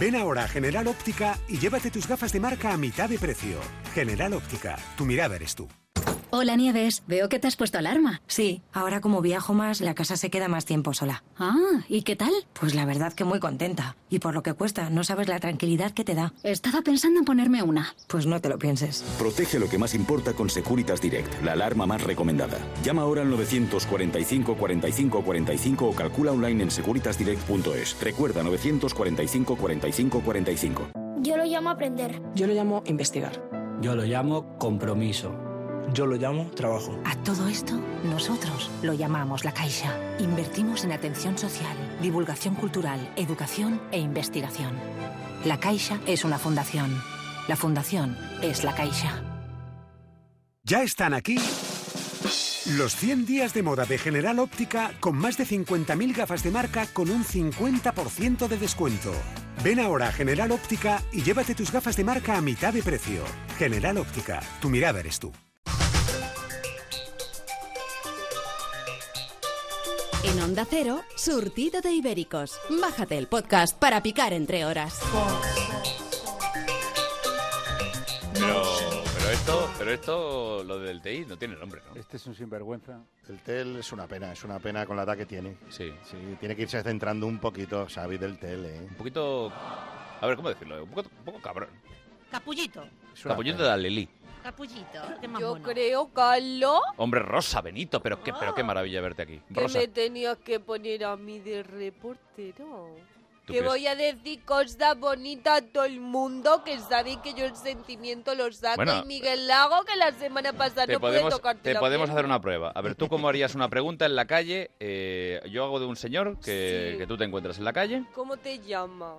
Ven ahora a General Óptica y llévate tus gafas de marca a mitad de precio. General Óptica, tu mirada eres tú.
Hola Nieves, veo que te has puesto alarma. Sí, ahora como viajo más, la casa se queda más tiempo sola. Ah, ¿y qué tal? Pues la verdad que muy contenta. Y por lo que cuesta, no sabes la tranquilidad que te da. Estaba pensando en ponerme una. Pues no te lo pienses.
Protege lo que más importa con Securitas Direct, la alarma más recomendada. Llama ahora al 945 45 45 o calcula online en securitasdirect.es. Recuerda 945 45 45.
Yo lo llamo aprender.
Yo lo llamo investigar.
Yo lo llamo compromiso. Yo lo llamo trabajo.
A todo esto, nosotros lo llamamos La Caixa. Invertimos en atención social, divulgación cultural, educación e investigación. La Caixa es una fundación. La fundación es La Caixa.
Ya están aquí los 100 días de moda de General Óptica con más de 50.000 gafas de marca con un 50% de descuento. Ven ahora a General Óptica y llévate tus gafas de marca a mitad de precio. General Óptica, tu mirada eres tú.
En Onda Cero, surtido de ibéricos. Bájate el podcast para picar entre horas.
Pero, pero esto, pero esto, lo del TI no tiene nombre, ¿no?
Este es un sinvergüenza.
El TEL es una pena, es una pena con la edad que tiene.
Sí.
Sí, tiene que irse centrando un poquito, Xavi, del TEL, ¿eh?
Un poquito... A ver, ¿cómo decirlo? Un poco, un poco cabrón.
Capullito.
Capullito de Alelí.
Capullito. Qué más
Yo
mono.
creo, Carlos,
Hombre, Rosa, Benito, pero qué, pero qué maravilla verte aquí.
que
Rosa.
me tenías que poner a mí de reportero.
¿Tú
Que
crees?
voy a decir cosas bonitas a todo el mundo, que sabéis que yo el sentimiento lo saco.
Bueno,
y Miguel Lago, que la semana pasada
Te
no pude
podemos,
tocarte
te
la
podemos
pierna.
hacer una prueba. A ver, ¿tú cómo harías una pregunta en la calle? Eh, yo hago de un señor que,
Sí.
que tú te encuentras en la calle.
¿Cómo te llamas?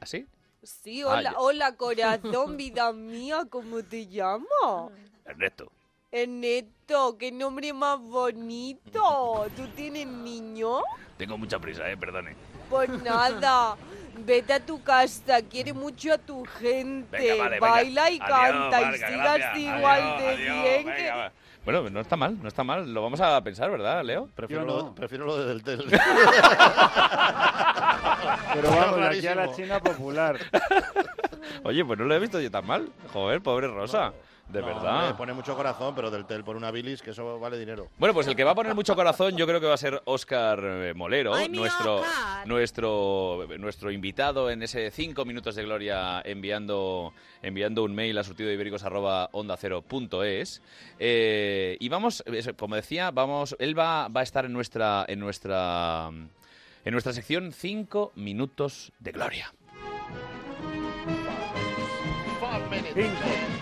¿Así?
Sí,
Ah,
hola, hola *laughs* corazón, vida mía, ¿cómo te llamas?
Ernesto.
Ernesto, qué nombre más bonito. ¿Tú tienes niño?
Tengo mucha prisa, eh, perdone.
Pues *laughs* nada, vete a tu casa, quiere mucho a tu gente,
Venga, vale, venga.
baila y
Adiós,
canta
Marga,
y sigas
gracias.
igual
Adiós,
de
adiós,
bien
venga,
que...
Bueno, no está mal, no está mal. Lo vamos a pensar, ¿verdad, Leo?
Prefiero, lo, prefiero lo de del TEL. *laughs*
Pero vamos, aquí a la China popular.
Oye, pues no lo he visto yo tan mal. Joder, pobre Rosa. De
No,
verdad.
hombre, pone mucho corazón, pero del TEL por una bilis, que eso vale dinero.
Bueno, pues el que va a poner mucho corazón yo creo que va a ser Óscar eh, Molero,
¡Ay, mi
nuestro, nuestro, nuestro invitado en ese cinco minutos de gloria enviando, enviando un mail a surtidoibéricos@ondacero.es. Eh, y vamos, como decía, vamos, él va, va a estar en nuestra, en nuestra, en nuestra sección cinco minutos de gloria.
Cinco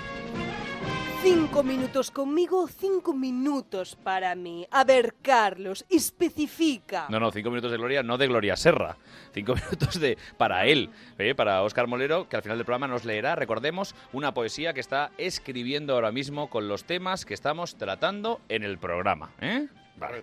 minutos conmigo, cinco minutos para mí. A ver, Carlos, especifica.
No, no, cinco minutos de gloria, no de Gloria Serra. Cinco *laughs* minutos de para él, ¿eh? para Óscar Molero, que al final del programa nos leerá, recordemos, una poesía que está escribiendo ahora mismo con los temas que estamos tratando en el programa. ¿eh? Vale.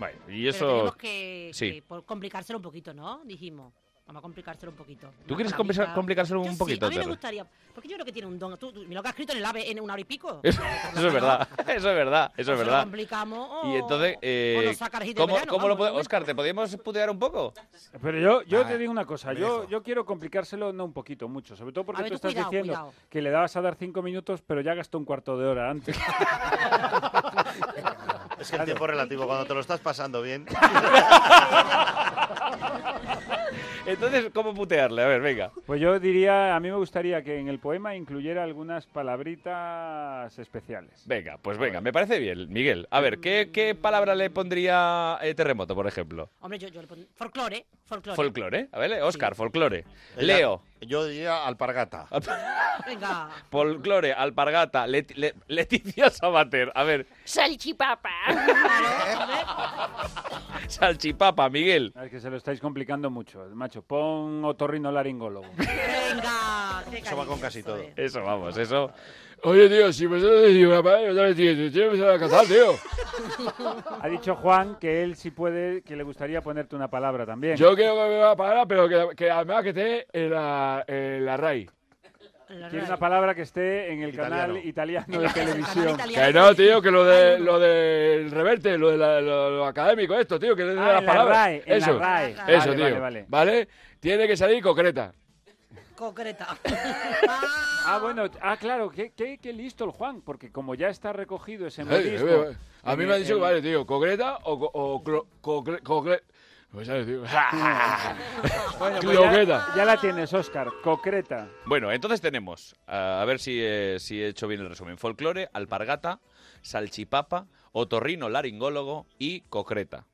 Vale, y
Pero
eso...
tenemos que,
Sí.
que por complicárselo un poquito, ¿no? Dijimos. Vamos a complicárselo un poquito.
¿Tú quieres complicárselo-
Yo
un
sí,
poquito,
a mí me gustaría, porque yo creo que tiene un don. Tú, tú- lo que has escrito en el AVE en una hora y pico. *laughs*
Eso, eso es verdad, eso es verdad, eso es
se lo
verdad.
complicamos o-
Y entonces, eh,
o
¿cómo,
verano,
cómo lo podemos, Oscar, ¿te podíamos putear un poco?
Pero yo, yo
Ah,
te digo una cosa, yo, yo quiero complicárselo no un poquito, mucho, sobre todo porque
ver,
tú
tú
estás
cuidado,
diciendo
cuidado.
que le dabas a dar cinco minutos, pero ya gastó un cuarto de hora antes. *laughs* *laughs*
Es que el tiempo es relativo, cuando te lo estás pasando bien. *laughs*
Entonces, ¿cómo putearle? A ver, venga.
Pues yo diría, a mí me gustaría que en el poema incluyera algunas palabritas especiales.
Venga, pues venga, me parece bien, Miguel. A ver, ¿qué, qué palabra le pondría eh, terremoto, por ejemplo?
Hombre, yo, yo le pon- folclore, folclore.
Folclore, a ver, Oscar, folclore. Leo,
Yo diría alpargata. *laughs*
Venga.
folclore, alpargata, Leti- Le- Leticia Sabater. A ver,
Salchipapa. *laughs*
salchipapa, Miguel.
Es que se lo estáis complicando mucho, macho. Pon otorrino laringólogo.
Venga. qué
Eso va con casi todo.
Eso, vamos, eso.
Oye, tío, si me sale de una otra vez, tío, tío, tío, me sale a cazar, tío.
Ha dicho Juan que él sí puede, que le gustaría ponerte una palabra también.
Yo quiero que me va a parar, pero que, que además que esté en la, en la RAI.
Quiere una palabra que esté en el canal italiano de televisión.
Que no, tío, que lo de lo del reverte, lo de la- lo, lo académico, esto, tío, que es de
Ah,
las
la
palabras.
RAE, en la
Eso,
RAE.
eso,
Vale,
tío.
vale, vale.
¿Vale? Tiene que salir concreta.
Concreta. *laughs*
Ah, bueno, ah, claro, qué, qué- qué listo el Juan, porque como ya está recogido ese
ay. A mí me ha dicho que vale, tío, concreta o, co- o cro- concre- concre- Pues sabes, tío. *laughs*
Bueno, pues ya, ya la tienes, Oscar, concreta.
Bueno, entonces tenemos, ah, a ver si, eh, si he hecho bien el resumen, folclore, alpargata, salchipapa, otorrino laringólogo y concreta.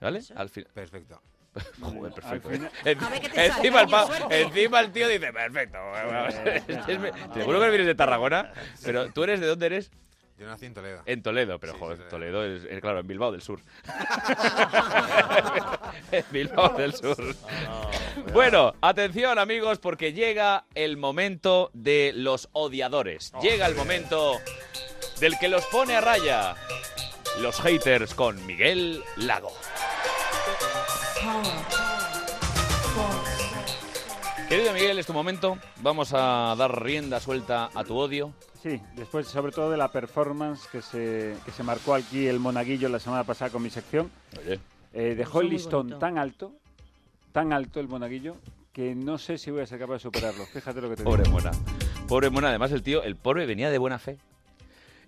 ¿Vale? Al.
Perfecto. *laughs*
Joder, perfecto.
Final- sale,
encima, el
coño,
pa-
suerte.
encima el tío dice, perfecto. Seguro que vienes de Tarragona, *laughs* pero ¿tú eres de dónde eres?
Yo nací en Toledo.
En Toledo, pero joder, Toledo es, es, claro, en Bilbao del Sur. en *laughs* Bilbao del Sur. Bueno, atención amigos, porque llega el momento de los odiadores. Llega el momento del que los pone a raya. Los haters con Miguel Lago. Querido Miguel, es tu momento. Vamos a dar rienda suelta a tu odio.
Sí, después sobre todo de la performance que se, que se marcó aquí el monaguillo la semana pasada con mi sección.
Oye.
Eh, dejó el listón tan alto, tan alto el monaguillo, que no sé si voy a ser capaz de superarlo. Fíjate lo que te digo.
Pobre Mona. Pobre Mona, además el tío, el pobre venía de buena fe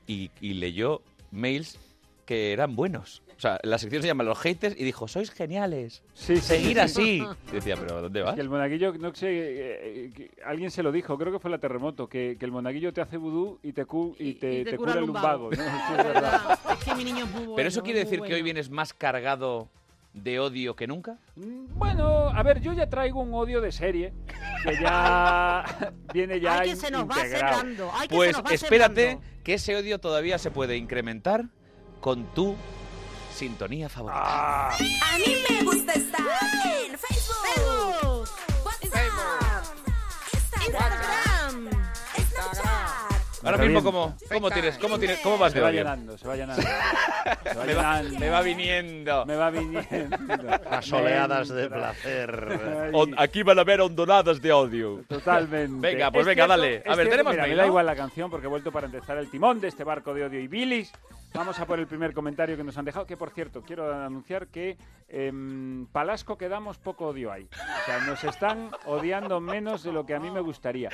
y, y leyó mails que eran buenos. O sea, la sección se llama Los haters y dijo, sois geniales.
Sí,
Seguir
sí.
así. *laughs* Y decía, pero ¿dónde
Es
vas?
que el monaguillo, no sé, eh, eh, alguien se lo dijo, creo que fue la terremoto, que, que el monaguillo te hace vudú y te, cu- y te, te cura el lumbago. ¿no? *laughs* Sí, es verdad.
Es que mi niño es muy bueno.
¿Pero eso quiere decir que hoy vienes más cargado de odio que nunca?
Bueno, a ver, yo ya traigo un odio de serie, que ya *laughs* viene ya
Ay, que se nos va
integrado.
sembrando. Ay, que
Pues
se nos va
espérate
sembrando.
que ese odio todavía se puede incrementar con tu sintonía favorita.
Ah.
A mí me gusta estar en Facebook, WhatsApp, Instagram, Snapchat.
Ahora mismo, ¿cómo, cómo tienes, cómo tienes, cómo vas
Se
de
va llenando, se va *laughs* llenando. Se va
Me va,
llenando.
me va viniendo.
Me va viniendo.
Las oleadas de
Entra.
placer.
On- aquí van a haber hondonadas de odio.
Totalmente.
Venga, pues
Es
venga,
cierto-
dale.
es
A ver,
cierto,
tenemos
mira,
mail,
Me da
¿no?
igual la canción porque he vuelto para empezar el timón de este barco de odio y bilis. Vamos a por el primer comentario que nos han dejado, que por cierto, quiero anunciar que en Palasco quedamos poco odio ahí. O sea, nos están odiando menos de lo que a mí me gustaría.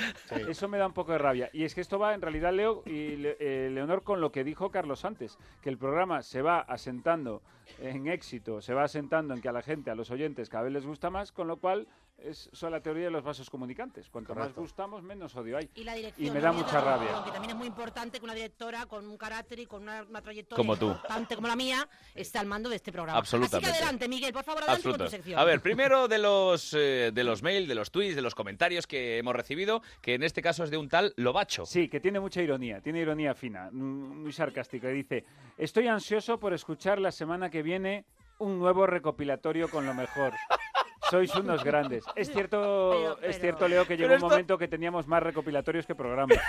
Eso me da un poco de rabia. Y es que esto va en realidad, Leo y Le- eh, Leonor, con lo que dijo Carlos antes, que el programa se va asentando en éxito, se va asentando en que a la gente, a los oyentes, cada vez les gusta más, con lo cual es son la teoría de los vasos comunicantes. Cuanto más gustamos, menos odio hay.
Y la dirección.
Y me da mucha rabia.
Que también es muy importante que una directora con un carácter y con una, una trayectoria
Como tú.
importante como la mía esté al mando de este programa.
Absolutamente.
Así que adelante, Miguel, por favor, adelante con tu sección.
A ver, primero de los eh, de los mails, de los tweets, de los comentarios que hemos recibido, que en este caso es de un tal Lobacho.
Sí, que tiene mucha ironía, tiene ironía fina, mm, muy sarcástica. Dice, estoy ansioso por escuchar la semana que viene un nuevo recopilatorio con lo mejor. *laughs* Sois unos grandes. Es cierto, es cierto, Leo, que llegó un
esto-
momento que teníamos más recopilatorios que programas. *laughs*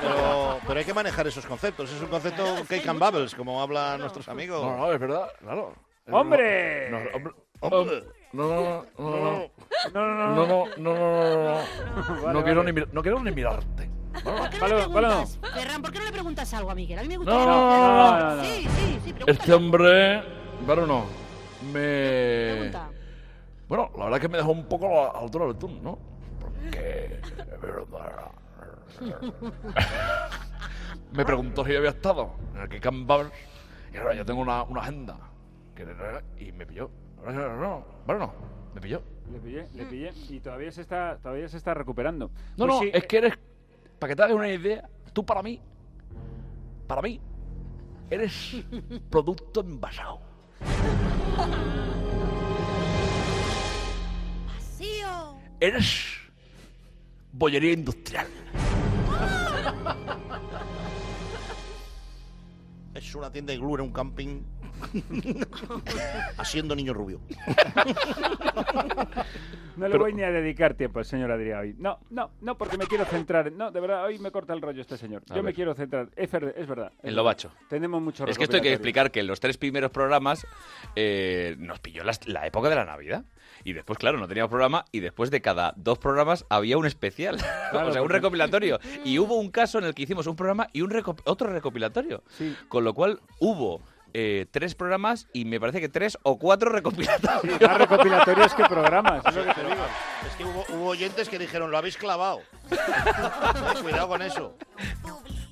Pero, pero hay que manejar esos conceptos. Es un concepto cake and bubbles, como hablan nuestros amigos.
No, no, es verdad, claro.
¡Hombre!
No, hombre,
Hombre.
hombre, No, no, no, no, no,
No, no,
no, no, no, no, no,
Vale,
no quiero
vale.
ni no quiero ni mirarte.
¿Por qué no
Palo,
le
palo.
preguntas, Ferran, ¿por qué no le preguntas algo a Miguel? A mí me gusta.
No, no, no, no, no.
Sí, sí, sí, pregúntale.
Este hombre, bueno, no, me...
Pregunta.
Bueno, la verdad es que me dejó un poco a la altura del túnel, ¿no? Porque... *laughs* me preguntó si yo había estado en el Kikan Bar y ahora yo tengo una, una agenda. que- Y me pilló. No, bueno, no, me pilló.
Le pillé, le pillé y todavía se está, todavía se está recuperando.
No,
Pues
no,
sí,
es que eres, para que te hagas una idea, tú para mí, para mí, eres producto envasado. *laughs* Eres bollería industrial.
Es una tienda de glue en un camping. *laughs* Haciendo niño rubio.
No le
Pero-
voy ni a dedicar tiempo al señor Adrián hoy. No, no, no, porque me quiero centrar. No, de verdad, hoy me corta el rollo este señor.
A
Yo me quiero centrar. Es, ver- es verdad.
En lo
verdad.
bacho.
Tenemos mucho
Es que esto hay que explicar que en los tres primeros programas eh, nos pilló la época de la Navidad. Y después, claro, no teníamos programa y después de cada dos programas había un especial. *laughs*
Claro,
o sea, un recopilatorio. Y hubo un caso en el que hicimos un programa y un reco- otro recopilatorio. Con lo cual hubo eh, tres programas y me parece que tres o cuatro recopilatorios.
Más recopilatorios que programas, es lo que te digo.
Es que hubo, hubo oyentes que dijeron, lo habéis clavado. *laughs* Cuidado con eso.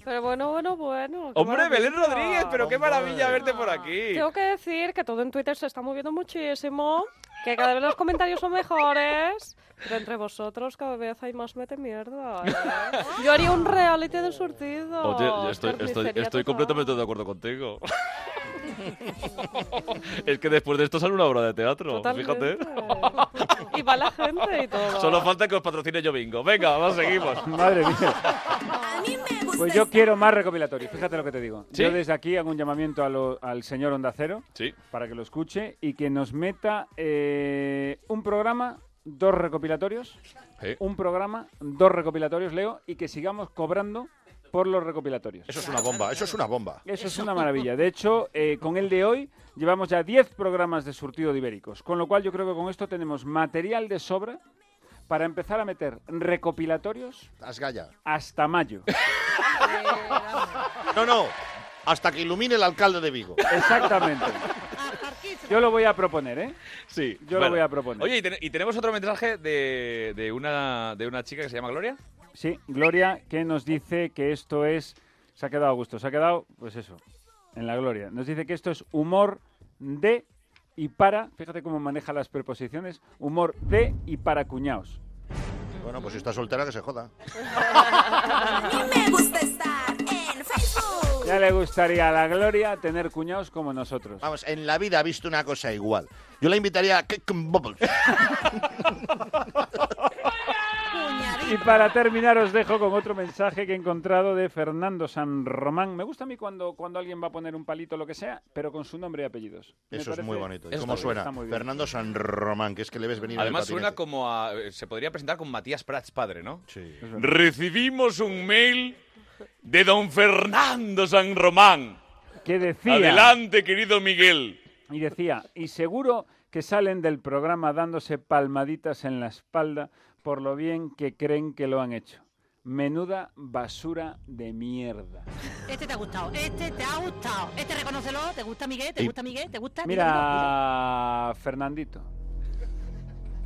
Pero bueno, bueno, bueno.
Hombre, Belén. Rodríguez, pero qué maravilla verte por aquí.
Tengo que decir que todo en Twitter se está moviendo muchísimo, que cada vez los comentarios son mejores, pero entre vosotros cada vez hay más mete mierda. ¿eh? Yo haría un reality de surtido.
Oye, yo estoy, estoy, estoy completamente de acuerdo contigo. *laughs* es que después de esto sale una obra de teatro, fíjate.
Y va la gente y todo.
Solo falta que os patrocine yo bingo. Venga, vamos, seguimos. *laughs*
Madre mía. Pues yo quiero más recopilatorios, fíjate lo que te digo.
¿Sí?
Yo desde aquí hago un llamamiento a lo- al señor Onda Cero
Sí.
para que lo escuche y que nos meta eh, un programa, dos recopilatorios,
Sí.
un programa, dos recopilatorios, Leo, y que sigamos cobrando por los recopilatorios.
Eso es una bomba, eso es una bomba.
Eso es una maravilla. De hecho, eh, con el de hoy llevamos ya 10 programas de surtido de ibéricos, con lo cual yo creo que con esto tenemos material de sobra para empezar a meter recopilatorios
Asgaya.
hasta mayo. *laughs*
No, no. Hasta que ilumine el alcalde de Vigo.
Exactamente. Yo lo voy a proponer, ¿eh?
Sí.
Yo
Bueno.
lo voy a proponer.
Oye, y, ten- y tenemos otro mensaje de, de una, de una chica que se llama Gloria.
Sí, Gloria, que nos dice que esto es... Se ha quedado a gusto, se ha quedado, pues eso, en la gloria. Nos dice que esto es humor de y para, fíjate cómo maneja las preposiciones, humor de y para cuñaos.
Bueno, pues si está soltera, que se joda. *laughs*
Me gusta estar en Facebook.
Ya le gustaría a la Gloria tener cuñados como nosotros.
Vamos, en la vida ha visto una cosa igual. Yo la invitaría a Cake and Bubbles. *laughs*
Y para terminar os dejo con otro mensaje que he encontrado de Fernando San Román. Me gusta a mí cuando, cuando alguien va a poner un palito lo que sea, pero con su nombre y apellidos.
Eso es muy bonito. ¿Y cómo suena? Fernando San Román, que es que le ves venir
Además suena como a... Se podría presentar con Matías Prats padre, ¿no?
Sí.
Recibimos un mail de don Fernando San Román.
Que decía...
Adelante, querido Miguel.
Y decía, y seguro que salen del programa dándose palmaditas en la espalda por lo bien que creen que lo han hecho. Menuda basura de mierda.
Este te ha gustado, este te ha gustado. Este reconócelo, ¿te gusta Miguel? ¿Te
Y-
gusta Miguel? ¿Te gusta?
Mira, Fernandito.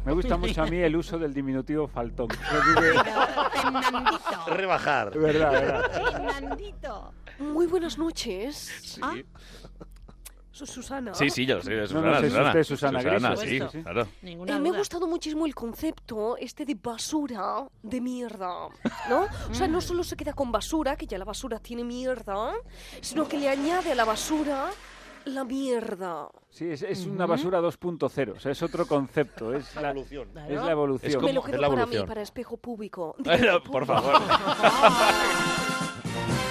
Me gusta mucho a mí el uso del diminutivo faltón. *laughs*
Fernandito.
Rebajar.
Verdad, verdad.
Fernandito.
Muy buenas noches.
Sí.
Ah, Susana.
Sí, sí, yo lo sé,
No,
Susana,
no, sé si
Susana.
usted es Susana Griso.
sí,
Puesto.
claro.
Eh, me ha gustado muchísimo el concepto este de basura de mierda, ¿no? O sea, no solo se queda con basura, que ya la basura tiene mierda, sino que le añade a la basura la mierda.
Sí, es, es una basura 2.0, o sea, es otro concepto, es la,
evolución.
Es la evolución.
Me lo quedo para mí, para espejo público. *laughs*
Bueno, por favor. *laughs*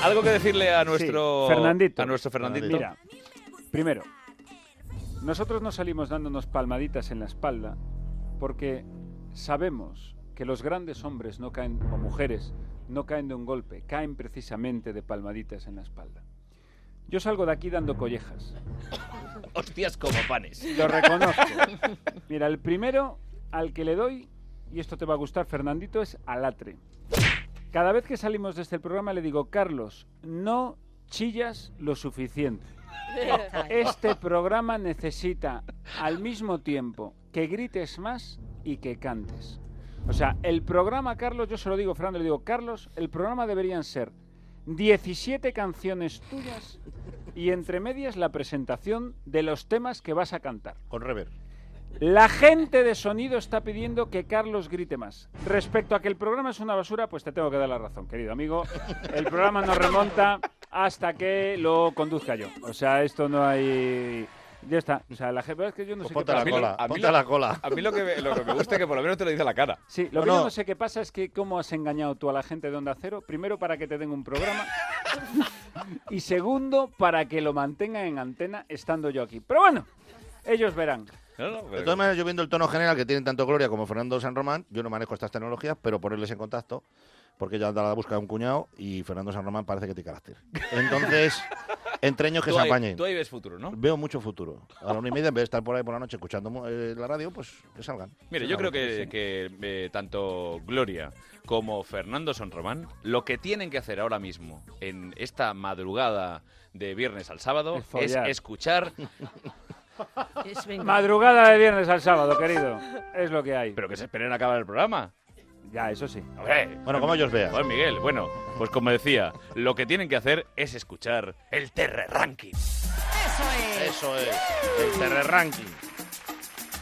Algo que decirle a nuestro
Sí, Fernandito.
A nuestro Fernandito.
Mira, primero, nosotros no salimos dándonos palmaditas en la espalda porque sabemos que los grandes hombres no caen, o mujeres, no caen de un golpe, caen precisamente de palmaditas en la espalda. Yo salgo de aquí dando collejas. *coughs*
Hostias como panes.
Lo reconozco. Mira, el primero al que le doy, y esto te va a gustar, Fernandito, es Alatre. Cada vez que salimos de este programa le digo, Carlos, no chillas lo suficiente. Este programa necesita al mismo tiempo que grites más y que cantes. O sea, el programa, Carlos, yo se lo digo, Fernando, le digo, Carlos, el programa deberían ser 17 canciones tuyas y entre medias la presentación de los temas que vas a cantar.
Con rever.
La gente de sonido está pidiendo que Carlos grite más. Respecto a que el programa es una basura, pues te tengo que dar la razón, querido amigo. El programa nos remonta hasta que lo conduzca yo. O sea, esto no hay... Ya está. O sea, la gente... Es que yo no
Pues
sé
ponte
qué
la
pasa.
cola,
a mí
ponte
lo-
la cola.
A mí lo que, me- lo que me gusta es que por lo menos te lo dice la cara.
Sí, lo
No,
que yo
no.
no sé qué pasa es que cómo has engañado tú a la gente de Onda Cero. Primero, para que te den un programa. y segundo, para que lo mantengan en antena estando yo aquí. Pero bueno, ellos verán.
De todas maneras, yo viendo el tono general que tienen tanto Gloria como Fernando San Román, yo no manejo estas tecnologías, pero ponerles en contacto, porque ya anda a la busca de un cuñado y Fernando San Román parece que tiene carácter. Entonces, entreños que
Tú
se apañen.
Tú ahí ves futuro, ¿no?
Veo mucho futuro. A la una y media, en vez de estar por ahí por la noche escuchando eh, la radio, pues que salgan.
Mire, yo creo que,
sí.
que, eh, tanto Gloria como Fernando Son Román lo que tienen que hacer ahora mismo en esta madrugada de viernes al sábado
Es
escuchar. *laughs*
Es.
Madrugada de viernes al sábado, querido. Es lo que hay.
Pero que se esperen a acabar el programa.
Ya, eso sí.
Hombre,
Bueno, como ellos vean.
Juan Miguel, bueno, pues como decía, lo que tienen que hacer es escuchar el Terre Ranking.
Eso es.
Eso es. El Terre Ranking.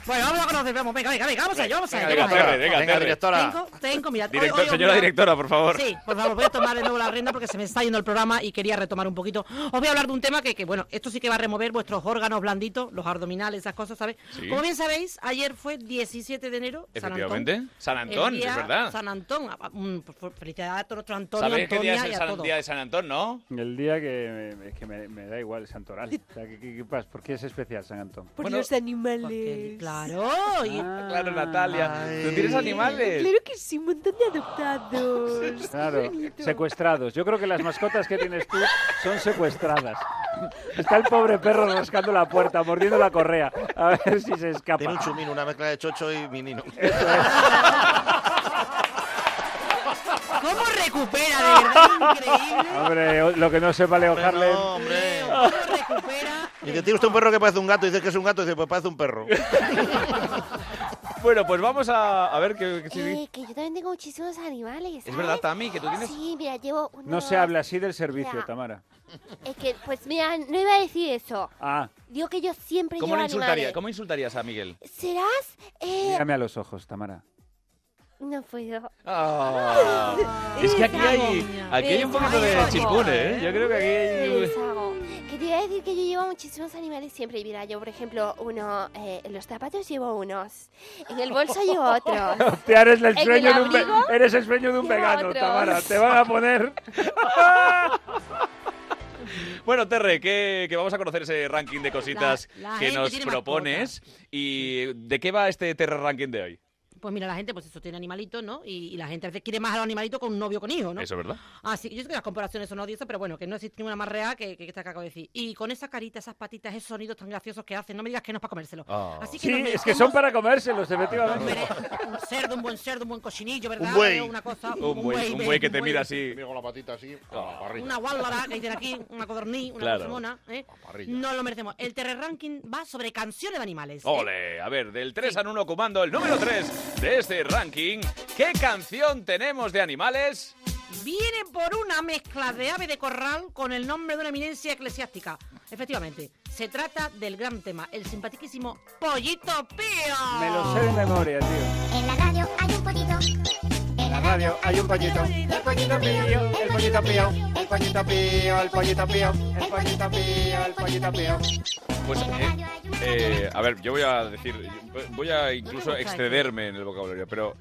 Bueno, vamos a conocer, vamos, venga, venga, venga, vamos allá, vamos allá.
Venga,
vamos allá.
Terre, venga,
Venga,
Terre.
directora.
Tengo, tengo, mira. hoy-
Director-
hoy os
señora
voy a-
directora, por favor.
Sí, por favor, voy a tomar de nuevo la rienda porque se me está yendo el programa y quería retomar un poquito. Os voy a hablar de un tema que, que, bueno, esto sí que va a remover vuestros órganos blanditos, los abdominales, esas cosas, ¿sabes?
Sí.
Como bien sabéis, ayer fue 17 de enero, San Antón.
Efectivamente. San Antón, es verdad.
San Antón. Ah, Felicidades a todos nuestros Antonio,
¿Sabéis qué día es el San- día de San Antón, no?
El día que, me, es que me, me da igual, el santoral. O sea, ¿qué, qué- qué pasa? ¿Por qué es especial San Antón?
Por
Bueno,
los animales.
Claro, y-
Ah,
Claro, Natalia. ¿Tú tienes animales?
Claro que sí, un montón de adoptados. *laughs*
Claro, secuestrados. Yo creo que las mascotas que tienes tú son secuestradas. Está el pobre perro rascando la puerta, mordiendo la correa, a ver si se escapa.
Tiene un chumín, una mezcla de chocho y minino. *laughs*
¿Cómo recupera, de verdad? Increíble.
Hombre, lo que no sepa Leo Harlem.
No, hombre.
¿Cómo recupera?
Y que tiene usted un perro que parece un gato, y dice que es un gato, y dice, pues parece un perro. *laughs*
Bueno, pues vamos a, a ver qué... qué-
Eh, que yo también tengo muchísimos animales.
Es verdad, Tami, que tú tienes...
Sí, mira, llevo unos...
No se habla así del servicio,
Mira,
Tamara.
Es que, pues mira, no iba a decir eso.
Ah,
Digo que yo siempre
¿Cómo,
llevo
le insultaría,
animales.
¿Cómo insultarías a Miguel?
¿Serás? Eh,
mírame a los ojos, Tamara.
No puedo.
Ah, es que aquí hay, aquí hay un poquito de chimpune, ¿eh? Yo creo que aquí hay...
Besago. Que te iba a decir que yo llevo muchísimos animales siempre. Y mira, yo, por ejemplo, uno... eh, en los zapatos llevo unos. En el bolso llevo otros. *laughs*
Hostia, eres el
¿En el
sueño de un, eres el sueño de un
Llevo
vegano,
otros.
Tamara. Te van a poner... *laughs*
Bueno, Terre, que, que vamos a conocer ese ranking de cositas
La- la
que nos propones. ¿Y de qué va este Terre Ranking de hoy?
Pues mira, la gente, pues eso, tiene animalitos, ¿no? Y, y la gente a veces quiere más a los animalitos con un novio o con hijo, ¿no?
Eso, ¿verdad?
Así que yo sé que las comparaciones son odiosas, pero bueno, que no existe ninguna más real que, que esta que acabo de decir. Y con esa carita, esas patitas, esos sonidos tan graciosos que hacen, no me digas que no es para comérselo.
Ah.
Así que
Sí, es que son para comérselos, efectivamente.
un cerdo, un buen cerdo, un buen cochinillo, ¿verdad?
Un buey.
Una cosa,
Un buey, un buey que te mira así.
Con la patita así, la.
Una guáldara que dicen aquí, una codorní, una
Claro.
¿eh? No lo merecemos. El Terre Ranking va sobre canciones de animales. ¿eh?
Ole, a ver, del 3 al 1 comando el número 3 de este ranking. ¿Qué canción tenemos de animales?
Viene por una mezcla de ave de corral con el nombre de una eminencia eclesiástica. Efectivamente, se trata del gran tema, el simpaticísimo Pollito Pío.
Me lo sé de memoria, tío.
En la radio hay un pollito.
En la radio hay un pollito. El pollito pío, el pollito pío, el pollito pío, el pollito pío, el pollito pío, el pollito pío.
Pues, eh, eh, a ver, yo voy a decir, voy a incluso excederme en el vocabulario, pero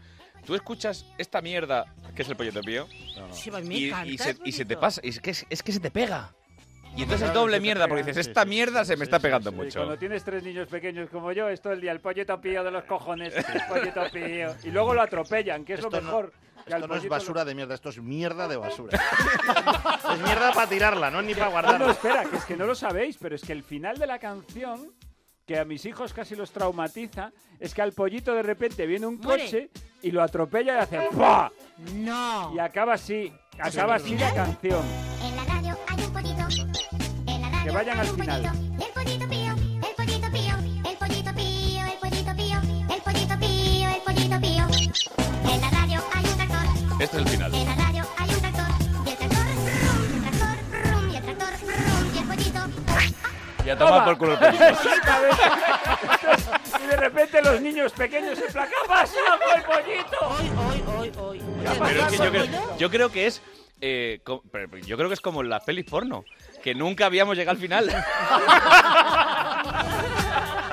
tú escuchas esta mierda que es el pollito pío
Sí, pues me
y, se,
es
y se te pasa, es que, es que se te pega. Y entonces es doble mierda, porque dices, esta mierda se me está pegando mucho.
cuando tienes tres niños pequeños como yo, es todo el día el pollito pío de los cojones, el pollito pío. Y luego lo atropellan, que es lo
no-
mejor.
Esto no es
lo-
basura de mierda, esto es mierda de basura. *laughs* es mierda para tirarla, no es ni para
No,
guardarla.
no, espera, que es que no lo sabéis, pero es que el final de la canción, que a mis hijos casi los traumatiza, es que al pollito de repente viene un coche y lo atropella y hace ¡pua!
No.
Y acaba así, acaba así la canción.
En la radio hay un pollito. En la radio
Que vayan
hay
al
un
final.
Rum, y el pollito.
Y a tomar
Toma.
por culo el pollito.
y de repente los niños pequeños en plan, ¿qué ha el pollito?
Hoy, hoy, hoy, hoy.
Pero es que yo creo, yo creo que es. eh, yo creo que es como en las pelis porno. Que nunca habíamos llegado al final. *laughs*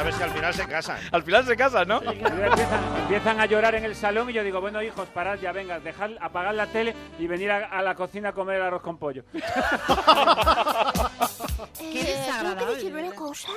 Ver si al final se casan.
al final se casan, ¿no?
Empiezan, empiezan a llorar en el salón y yo digo, bueno, hijos, parad ya, venga, dejad, apagad la tele y venir a, a la cocina a comer el arroz con pollo. *laughs*
Qué
Qué desagradable,
¿Tengo que decir una cosa?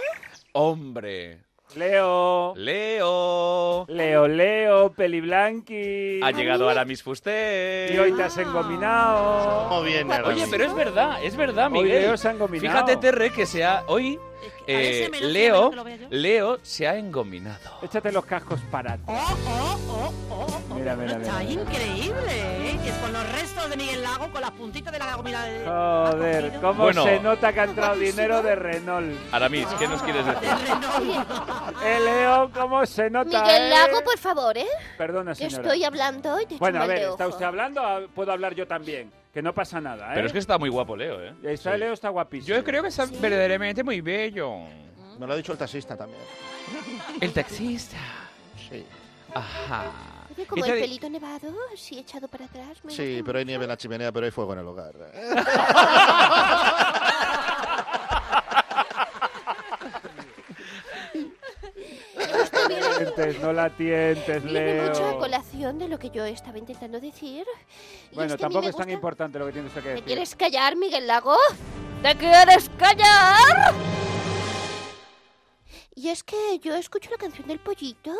Hombre.
Leo,
Leo.
Leo, Leo, Peliblanqui.
Ha llegado Aramis Fuster.
Y hoy te has engominado.
¿Cómo viene?
Oye, pero es verdad, es verdad,
Hoy
Miguel.
Leo se ha engominado.
Fíjate, Terre, que se ha. Hoy. Eh, Leo,
yo.
Leo se ha engominado.
Échate los cascos para ti.
Oh, oh, oh, oh, oh.
Mira, mira,
Está
mira.
increíble, ¿eh? Que es con los restos de Miguel Lago, con las puntitas de la gomina de...
Joder, cómo
Bueno.
se nota que ha entrado dinero de Renault.
Aramis, ¿qué nos quieres decir?
De Renault.
Eh, Leo, cómo se nota.
Miguel
eh?
Lago, por favor, ¿eh?
Perdona,
Que
señora.
estoy hablando y te echo
Bueno, a ver, ¿está usted hablando? Ah, Puedo hablar yo también. Que no pasa nada, ¿eh?
Pero es que está muy guapo, Leo, ¿eh?
Está Leo está guapísimo.
Yo creo que está verdaderamente muy bello.
Me lo ha dicho el taxista también. *laughs*
El taxista.
Sí.
Ajá.
Como
¿Qué
el pelito nevado, así echado para atrás. me
Sí, pero hay nieve en la chimenea, pero hay fuego en el hogar. *laughs*
tientes, no la tientes,
Viene mucho a
Leo.
colación de lo que yo estaba intentando decir. Y
Bueno,
es que
tampoco es tan importante lo que tienes que
¿Me
decir.
quieres callar, Miguel Lago? ¿Te quieres callar? Y es que yo escucho la canción del pollito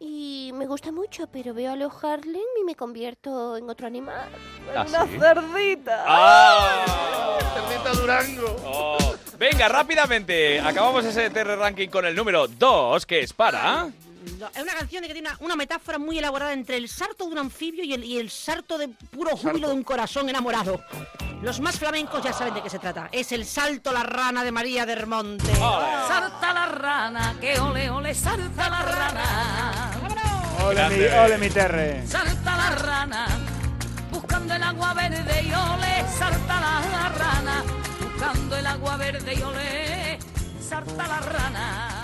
y me gusta mucho, pero veo a Leo Harlem y me convierto en otro animal. En
¿Ah,
una
sí?
cerdita.
¡Ah!
Cerdita Durango.
Oh. Venga, rápidamente. Acabamos ese TR ranking con el número 2, que es para.
No, Es una canción que tiene una, una metáfora muy elaborada entre el sarto de un anfibio y el, y el sarto de puro júbilo de un corazón enamorado. Los más flamencos ya saben de qué se trata. Es el salto la rana de María del Monte.
Salta la rana, que ole ole, salta la rana.
Ole mi, ole mi terre.
Salta la rana, buscando el agua verde y ole, salta la rana, buscando el agua verde y ole, salta la rana.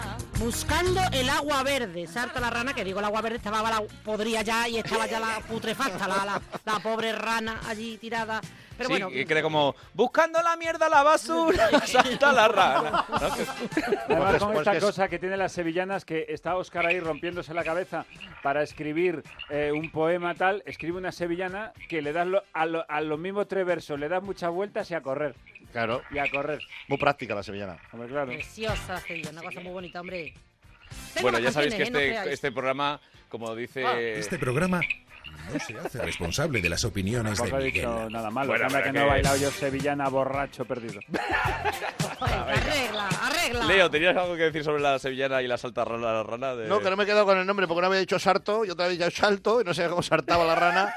Buscando el agua verde. Sarta la rana, que digo, el agua verde estaba la, podría ya y estaba ya la putrefacta, la, la, la pobre rana allí tirada. Pero
sí,
bueno,
que cree como buscando la mierda la basura, *laughs* *laughs* salta la rana. *laughs*
Además, con esta cosa que tienen las sevillanas, que está Óscar ahí rompiéndose la cabeza para escribir eh, un poema tal, escribe una sevillana que le das lo- a, lo- a los mismos tres versos, le das muchas vueltas y a correr.
Claro.
Y a correr.
Muy práctica la sevillana.
Hombre, claro.
preciosa Sevilla, una cosa muy bonita, hombre. Tengo
Bueno, ya sabéis que
¿eh? No
este,
creáis.
este programa, como dice...
Ah.
Este programa no se hace responsable de las opiniones de
he
Miguel.
dicho nada malo.
Bueno,
que
que-
no he bailado yo sevillana borracho perdido. *laughs*
Arregla, arregla.
Leo, ¿tenías algo que decir sobre la sevillana y la salta rana? La rana de...
No, que no me he quedado con el nombre porque una vez he dicho sarto y otra vez ya salto y no sé cómo sartaba la rana.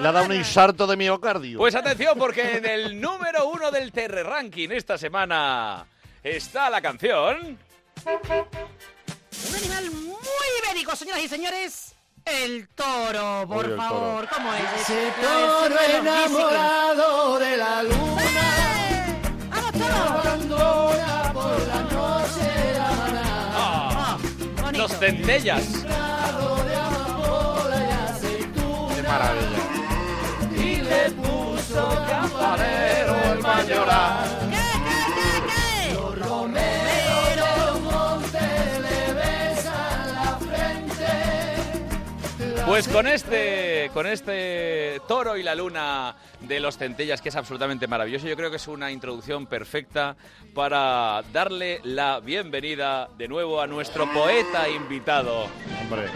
Le ha dado un
rana.
insarto de miocardio.
Pues atención, porque en el número uno del TR Ranking esta semana está la canción...
Un animal muy ibérico, señoras y señores. El toro, por
Oye, el toro.
favor. ¿Cómo es?
Ese toro enamorado de la luna
bicicletas. ¡Vamos, toro!
abandona por la noche la.
Ah,
Bonito.
los centellas.
Prado de amapola y aceituna.
Qué maravilla.
Y le puso campanero el mayoral.
Pues con este, con este toro y la luna de los centellas, que es absolutamente maravilloso, yo creo que es una introducción perfecta para darle la bienvenida de nuevo a nuestro poeta invitado.
Hombre.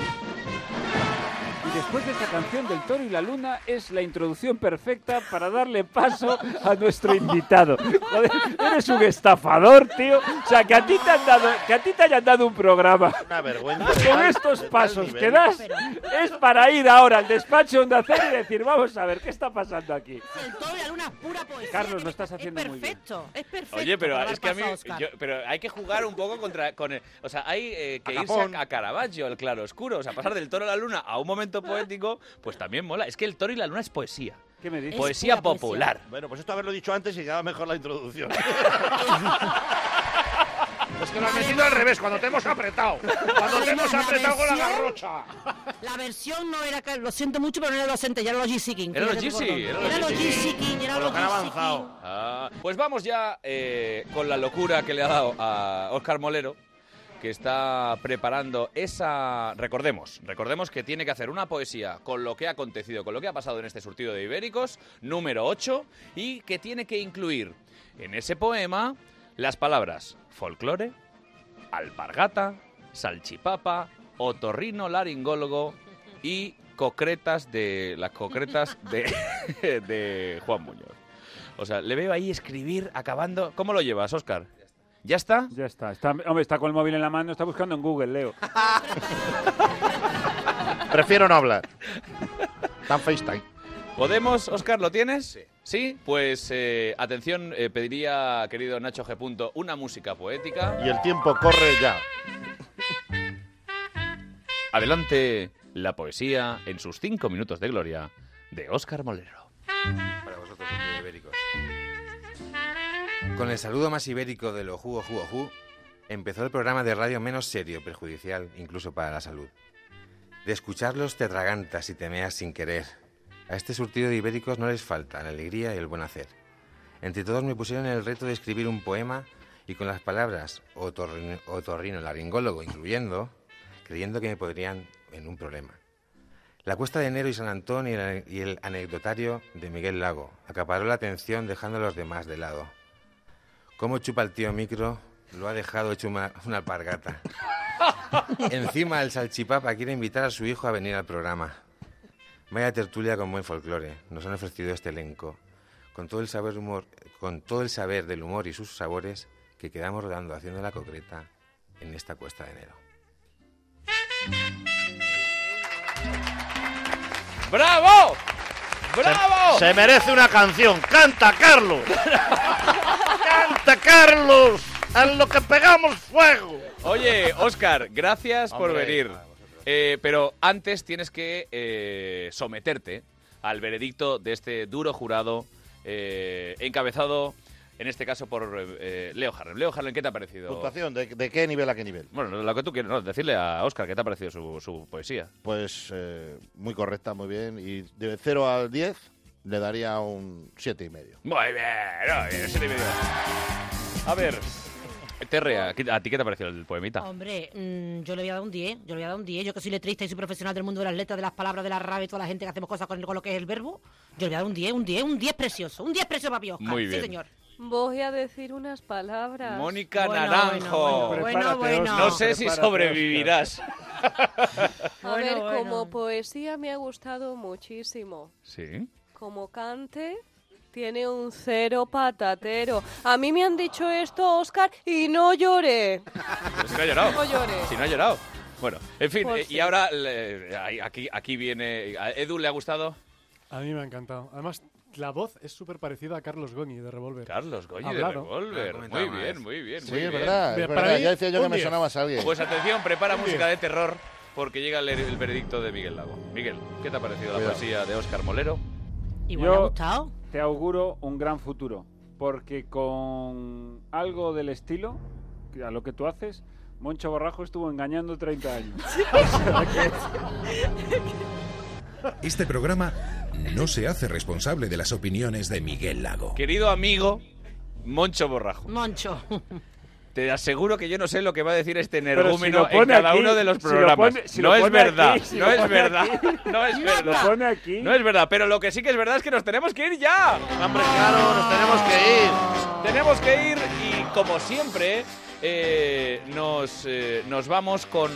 Y después de esta canción del toro y la luna es la introducción perfecta para darle paso a nuestro invitado. Joder, eres un estafador, tío. O sea, que a ti te han dado, que a ti te hayan dado un programa.
Una vergüenza.
Con
tal-
estos pasos que das es para ir ahora al despacho de hacer y decir, vamos a ver qué está pasando aquí.
El toro y la luna es pura poesía.
Carlos, lo estás haciendo muy bien.
Perfecto, es perfecto.
Oye, pero es que a mí, yo- pero hay que jugar un poco contra, con el, o sea, hay eh, que
A
irse a, a Caravaggio, al claro oscuro, o sea, pasar del toro a la luna a un momento poético, pues también mola. Es que el toro y la luna es poesía.
¿Qué me dices?
Poesía
pura
popular.
Bueno, pues esto haberlo dicho antes y quedaba mejor la introducción. *laughs* es que lo has metido al revés, cuando te hemos apretado. Cuando te hemos apretado con la garrocha.
La versión no era, que- lo siento mucho, pero no era los Centellas, era los GC King.
Era los
dónde.
era los
Era los
GC.
GC King, era
Con
los
lo que han
GC
avanzado.
Ah, pues vamos ya eh, con la locura que le ha dado a Óscar Molero, que está preparando esa... Recordemos, recordemos que tiene que hacer una poesía con lo que ha acontecido, con lo que ha pasado en este surtido de Ibéricos, número 8, y que tiene que incluir en ese poema las palabras folclore, alpargata, salchipapa, otorrino laringólogo y concretas de las concretas de, *laughs* de Juan Muñoz. O sea, le veo ahí escribir acabando. ¿Cómo lo llevas, Óscar? ¿Ya está?
Ya está, está. Hombre, está con el móvil en la mano, está buscando en Google, Leo. *laughs*
Prefiero no hablar. Dan FaceTime.
¿Podemos, Óscar, lo tienes? Sí. Pues eh, atención, eh, pediría, querido Nacho G. Punto, una música poética.
Y el tiempo corre ya.
Adelante la poesía en sus cinco minutos de gloria de Óscar Molero.
Para vosotros, los ibéricos. Con el saludo más ibérico de lo ojú, ojú, ojú, empezó el programa de radio menos serio, perjudicial, incluso para la salud. De escucharlos te atragantas y te meas sin querer. A este surtido de ibéricos no les falta la alegría y el buen hacer. Entre todos me pusieron el reto de escribir un poema y con las palabras otorrino, otorrino laringólogo incluyendo, creyendo que me podrían en un problema. La cuesta de enero y San Antón y el, y el anecdotario de Miguel Lago acaparó la atención dejando a los demás de lado. Cómo chupa el tío micro, lo ha dejado hecho una, una alpargata. *laughs* Encima el salchipapa quiere invitar a su hijo a venir al programa. Vaya tertulia con buen folclore, nos han ofrecido este elenco. Con todo el saber humor, con todo el saber del humor y sus sabores que quedamos rodando haciendo la concreta en esta cuesta de enero.
¡Bravo! ¡Bravo!
Se merece una canción. ¡Canta, Carlos! *laughs* ¡Canta, Carlos! ¡A lo que pegamos fuego!
Oye, Óscar, gracias por
Hombre,
venir. Eh, pero antes tienes que eh, someterte al veredicto de este duro jurado eh, encabezado, en este caso, por eh, Leo Harlem. Leo Harlem, ¿qué te ha parecido?
Puntuación, ¿de, de qué nivel a qué nivel?
Bueno, lo que tú quieres, no, decirle a Óscar, ¿qué te ha parecido su, su poesía?
Pues eh, muy correcta, muy bien. Y de 0 al 10 le daría un 7 y medio.
Muy bien, muy bien, siete y medio. A ver, Terre, ¿a ti- ¿a ti qué te ha parecido el poemita?
Hombre, mm, yo le voy a dar un 10, yo le voy a dar un 10. Yo que soy letrista y soy profesional del mundo de las letras, de las palabras, de la rabia y toda la gente que hacemos cosas con, con lo que es el verbo, yo le voy a dar un 10, un 10, un 10 precioso, un 10 precioso papi Oscar.
Muy bien.
Sí, señor.
Voy a decir unas palabras.
Mónica
Bueno,
Naranjo.
bueno, bueno, bueno,
no sé si sobrevivirás. *laughs*
A ver,
Bueno,
como poesía me ha gustado muchísimo.
Sí.
Como cante, tiene un cero patatero. A mí me han dicho esto, Oscar, y no lloré.
Pero si no ha llorado.
No llores.
Si no ha llorado. Bueno, en fin, eh,
sí.
y ahora le- aquí, aquí viene. ¿A Edu le ha gustado?
A mí me ha encantado. Además, la voz es súper parecida a Carlos Goñi de Revolver.
Carlos Goñi de
Hablado.
Revolver. Muy bien, muy bien.
Sí,
muy
es
bien.
verdad, es verdad.
mí,
Ya decía yo que me
10.
sonabas a alguien.
Pues atención, prepara
Un
música de
diez.
terror porque llega el, el veredicto de Miguel Lago. Miguel, ¿qué te ha parecido la
Cuidado.
poesía de Óscar Molero?
Igual ha
Yo
gustado.
te auguro un gran futuro, porque con algo del estilo, a lo que tú haces, Moncho Borrajo estuvo engañando 30 años. *laughs* *laughs*
Este programa no se hace responsable de las opiniones de Miguel Lago.
Querido amigo Moncho Borrajo.
Moncho. *laughs*
te aseguro que yo no sé lo que va a decir este
Pero si
energúmeno
lo pone
en cada
aquí,
uno de los
si lo
programas.
pone- si
no
lo
es verdad,
aquí, si
no es verdad,
aquí. *laughs*
no es verdad.
Lo pone aquí.
No es verdad, pero lo que sí que es verdad es que nos tenemos que ir ya.
Hombre, claro, nos tenemos que ir.
Tenemos que ir y como siempre eh, nos, eh, nos vamos con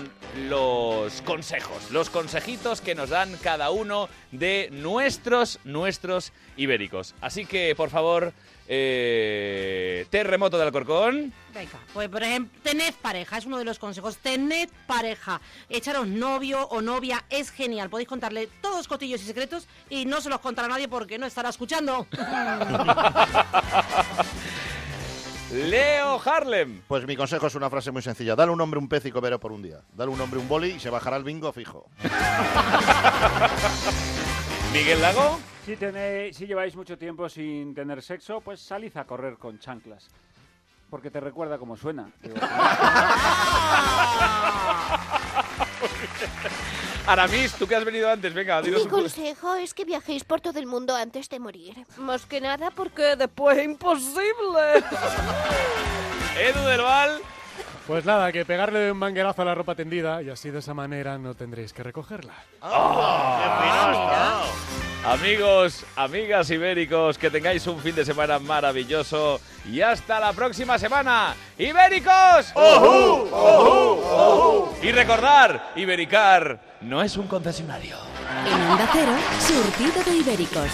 los consejos, los consejitos que nos dan cada uno de nuestros, nuestros ibéricos. Así que, por favor, eh, terremoto de Alcorcón.
Venga, pues por ejemplo, tened pareja, es uno de los consejos. Tened pareja. Echaros novio o novia es genial. Podéis contarle todos los cotillos y secretos y no se los contará nadie porque no estará escuchando. *laughs*
Leo Harlem.
Pues mi consejo es una frase muy sencilla. Dale a un hombre un pez y cobero por un día. Dale a un hombre un boli y se bajará el bingo fijo. *laughs*
Miguel Lago.
Si, tenéis, si lleváis mucho tiempo sin tener sexo, pues salid a correr con chanclas. Porque te recuerda cómo suena. Digo, *laughs*
Aramis, tú que has venido antes, venga, dinos
Mi
un consejo.
consejo es que viajéis por todo el mundo antes de morir.
Más que nada porque después es imposible. *laughs*
Edu del Val.
Pues nada, que pegarle un manguerazo a la ropa tendida y así de esa manera no tendréis que recogerla.
Ah, Amigos, amigas ibéricos, que tengáis un fin de semana maravilloso y hasta la próxima semana. ¡Ibéricos!
¡Ojú! ¡Ojú!
Y recordar, Ibericar no es un concesionario.
En Onda Cero, surtido de ibéricos.